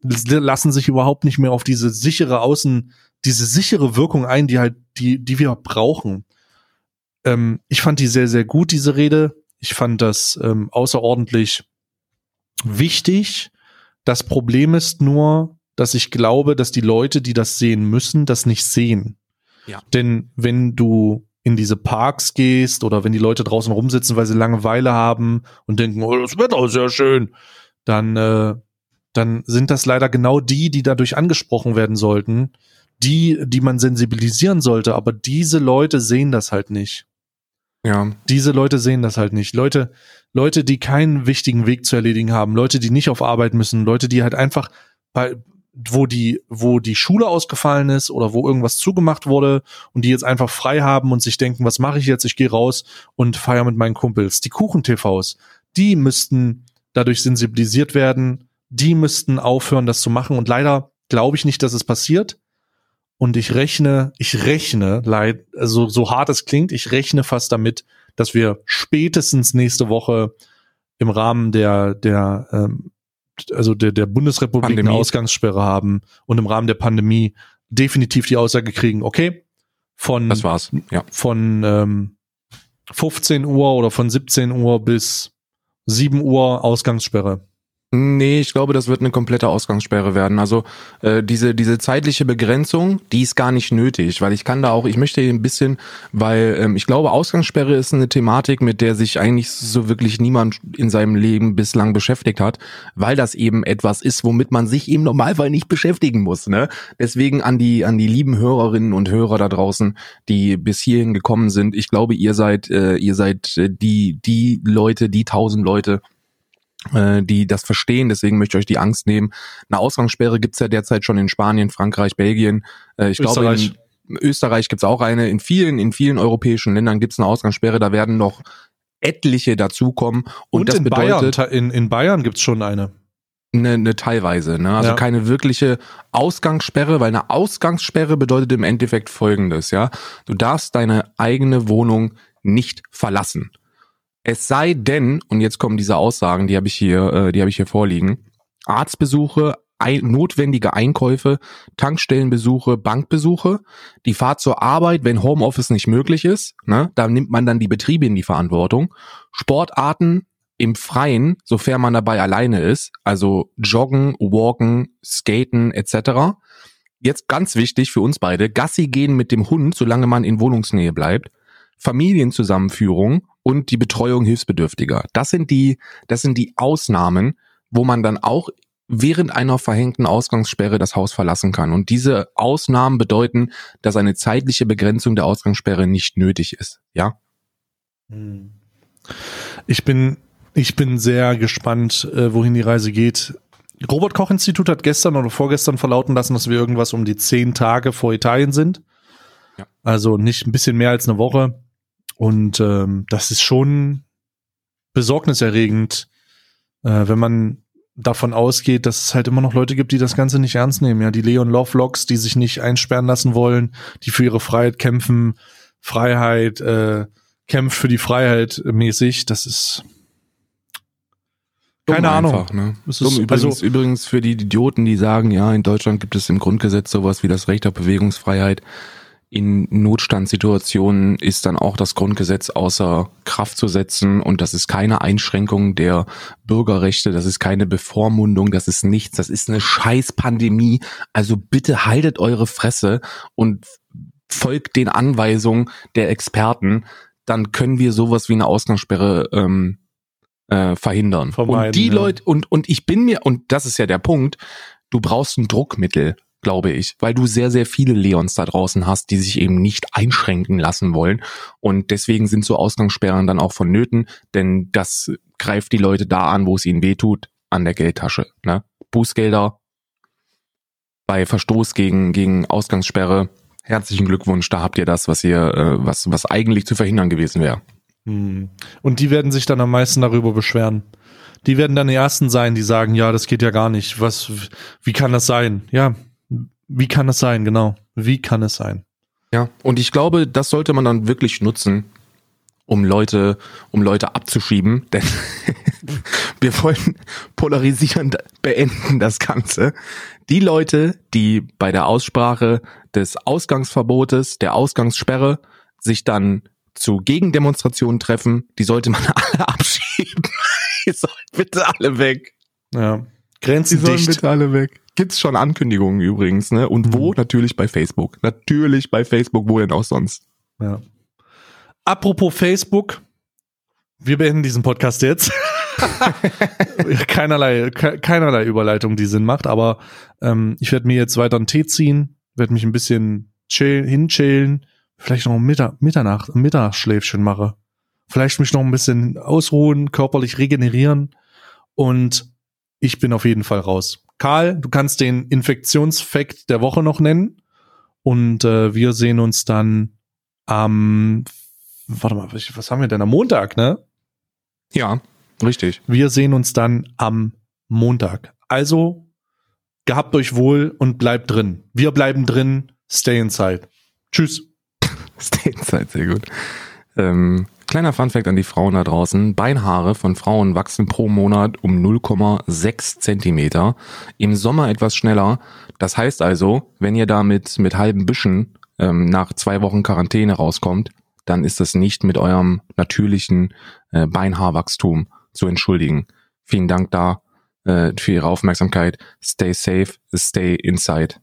lassen sich überhaupt nicht mehr auf diese sichere Außen, diese sichere Wirkung ein, die halt, die, die wir brauchen. Ähm, ich fand die sehr, sehr gut, diese Rede. Ich fand das ähm, außerordentlich wichtig. Das Problem ist nur, dass ich glaube, dass die Leute, die das sehen müssen, das nicht sehen. Ja. Denn wenn du in diese Parks gehst oder wenn die Leute draußen rumsitzen, weil sie Langeweile haben und denken, oh, das Wetter ist ja schön, dann äh, dann sind das leider genau die, die dadurch angesprochen werden sollten, die, die man sensibilisieren sollte, aber diese Leute sehen das halt nicht. Ja. Diese Leute sehen das halt nicht. Leute, Leute, die keinen wichtigen Weg zu erledigen haben, Leute, die nicht auf Arbeit müssen, Leute, die halt einfach bei, wo die, wo die Schule ausgefallen ist oder wo irgendwas zugemacht wurde und die jetzt einfach frei haben und sich denken, was mache ich jetzt? Ich gehe raus und feiere mit meinen Kumpels. Die Kuchen-TVs, die müssten dadurch sensibilisiert werden, die müssten aufhören, das zu machen. Und leider glaube ich nicht, dass es passiert. Und ich rechne, ich rechne, leid, also so hart es klingt, ich rechne fast damit, dass wir spätestens nächste Woche im Rahmen der, der, ähm, also der, der Bundesrepublik eine Pandemie. Ausgangssperre haben und im Rahmen der Pandemie definitiv die Aussage kriegen, okay, von, Das war's. Ja. von ähm, 15 Uhr oder von 17 Uhr bis 7 Uhr Ausgangssperre. Nee, ich glaube, das wird eine komplette Ausgangssperre werden. Also äh, diese diese zeitliche Begrenzung, die ist gar nicht nötig, weil ich kann da auch, ich möchte ein bisschen, weil ähm, ich glaube, Ausgangssperre ist eine Thematik, mit der sich eigentlich so wirklich niemand in seinem Leben bislang beschäftigt hat, weil das eben etwas ist, womit man sich im Normalfall nicht beschäftigen muss. Ne? Deswegen an die an die lieben Hörerinnen und Hörer da draußen, die bis hierhin gekommen sind. Ich glaube, ihr seid äh, ihr seid äh, die die Leute, die tausend Leute die das verstehen, deswegen möchte ich euch die Angst nehmen. Eine Ausgangssperre gibt's ja derzeit schon in Spanien, Frankreich, Belgien. Äh, ich glaube, Österreich. in Österreich gibt's auch eine. In vielen, in vielen europäischen Ländern gibt's eine Ausgangssperre. Da werden noch etliche dazukommen. Und, Und, das in Bayern, bedeutet ta- in, in Bayern gibt's schon eine. eine, eine teilweise, ne? Also Ja. keine wirkliche Ausgangssperre, weil eine Ausgangssperre bedeutet im Endeffekt folgendes, ja. Du darfst deine eigene Wohnung nicht verlassen. Es sei denn, und jetzt kommen diese Aussagen, die habe ich hier, äh, die habe ich hier vorliegen. Arztbesuche, ein, notwendige Einkäufe, Tankstellenbesuche, Bankbesuche, die Fahrt zur Arbeit, wenn Homeoffice nicht möglich ist, ne, da nimmt man dann die Betriebe in die Verantwortung. Sportarten im Freien, sofern man dabei alleine ist, also Joggen, Walken, Skaten etc. Jetzt ganz wichtig für uns beide, Gassi gehen mit dem Hund, solange man in Wohnungsnähe bleibt. Familienzusammenführung und die Betreuung Hilfsbedürftiger. Das sind die, das sind die Ausnahmen, wo man dann auch während einer verhängten Ausgangssperre das Haus verlassen kann. Und diese Ausnahmen bedeuten, dass eine zeitliche Begrenzung der Ausgangssperre nicht nötig ist. Ja? Ich bin, ich bin sehr gespannt, äh, wohin die Reise geht. Robert Koch Institut hat gestern oder vorgestern verlauten lassen, dass wir irgendwas um die zehn Tage vor Italien sind. Ja. Also nicht ein bisschen mehr als eine Woche. Und ähm, das ist schon besorgniserregend, äh, wenn man davon ausgeht, dass es halt immer noch Leute gibt, die das Ganze nicht ernst nehmen. Ja, die Leon Lovelocks, die sich nicht einsperren lassen wollen, die für ihre Freiheit kämpfen, Freiheit, äh, kämpft für die Freiheit mäßig. Das ist Dumm keine Ahnung. einfach, Ne? Es Dumm, ist- übrigens, also- übrigens für die Idioten, die sagen, ja, in Deutschland gibt es im Grundgesetz sowas wie das Recht auf Bewegungsfreiheit. In Notstandssituationen ist dann auch das Grundgesetz außer Kraft zu setzen und das ist keine Einschränkung der Bürgerrechte, das ist keine Bevormundung, das ist nichts, das ist eine Scheiß-Pandemie. Also bitte haltet eure Fresse und folgt den Anweisungen der Experten, dann können wir sowas wie eine Ausgangssperre ähm, äh, verhindern. Vermeiden, und die ja. Leute, und, und ich bin mir, und das ist ja der Punkt, du brauchst ein Druckmittel, glaube ich, weil du sehr, sehr viele Leons da draußen hast, die sich eben nicht einschränken lassen wollen. Und deswegen sind so Ausgangssperren dann auch vonnöten, denn das greift die Leute da an, wo es ihnen weh tut, an der Geldtasche. Ne? Bußgelder bei Verstoß gegen, gegen Ausgangssperre. Herzlichen Glückwunsch, da habt ihr das, was ihr, äh, was, was eigentlich zu verhindern gewesen wäre. Hm. Und die werden sich dann am meisten darüber beschweren. Die werden dann die ersten sein, die sagen, ja, das geht ja gar nicht. Was, wie kann das sein? Ja, wie kann es sein? Genau. Wie kann es sein? Ja, und ich glaube, das sollte man dann wirklich nutzen, um Leute, um Leute abzuschieben, denn wir wollen polarisierend beenden das Ganze. Die Leute, die bei der Aussprache des Ausgangsverbotes, der Ausgangssperre sich dann zu Gegendemonstrationen treffen, die sollte man alle abschieben. Die sollen bitte alle weg. Ja. Die Grenzen sollen dicht. bitte alle weg. Gibt's schon Ankündigungen übrigens, ne? Und wo? Natürlich bei Facebook. Natürlich bei Facebook, wo denn auch sonst? Ja. Apropos Facebook. Wir beenden diesen Podcast jetzt. keinerlei, ke keinerlei Überleitung, die Sinn macht, aber ähm, ich werde mir jetzt weiter einen Tee ziehen, werde mich ein bisschen chill, hinchillen, vielleicht noch ein Mittag, Mitternacht, Mittagsschläfchen mache. Vielleicht mich noch ein bisschen ausruhen, körperlich regenerieren und ich bin auf jeden Fall raus. Karl, du kannst den Infektionsfakt der Woche noch nennen und äh, wir sehen uns dann am, warte mal, was haben wir denn am Montag, ne? Ja, richtig. Wir sehen uns dann am Montag. Also gehabt euch wohl und bleibt drin. Wir bleiben drin. Stay inside. Tschüss. Stay inside, sehr gut. Ähm, kleiner Funfact an die Frauen da draußen. Beinhaare von Frauen wachsen pro Monat um 0,6 Zentimeter. Im Sommer etwas schneller. Das heißt also, wenn ihr damit mit halben Büschen ähm, nach zwei Wochen Quarantäne rauskommt, dann ist das nicht mit eurem natürlichen äh, Beinhaarwachstum zu entschuldigen. Vielen Dank da äh, für Ihre Aufmerksamkeit. Stay safe, stay inside.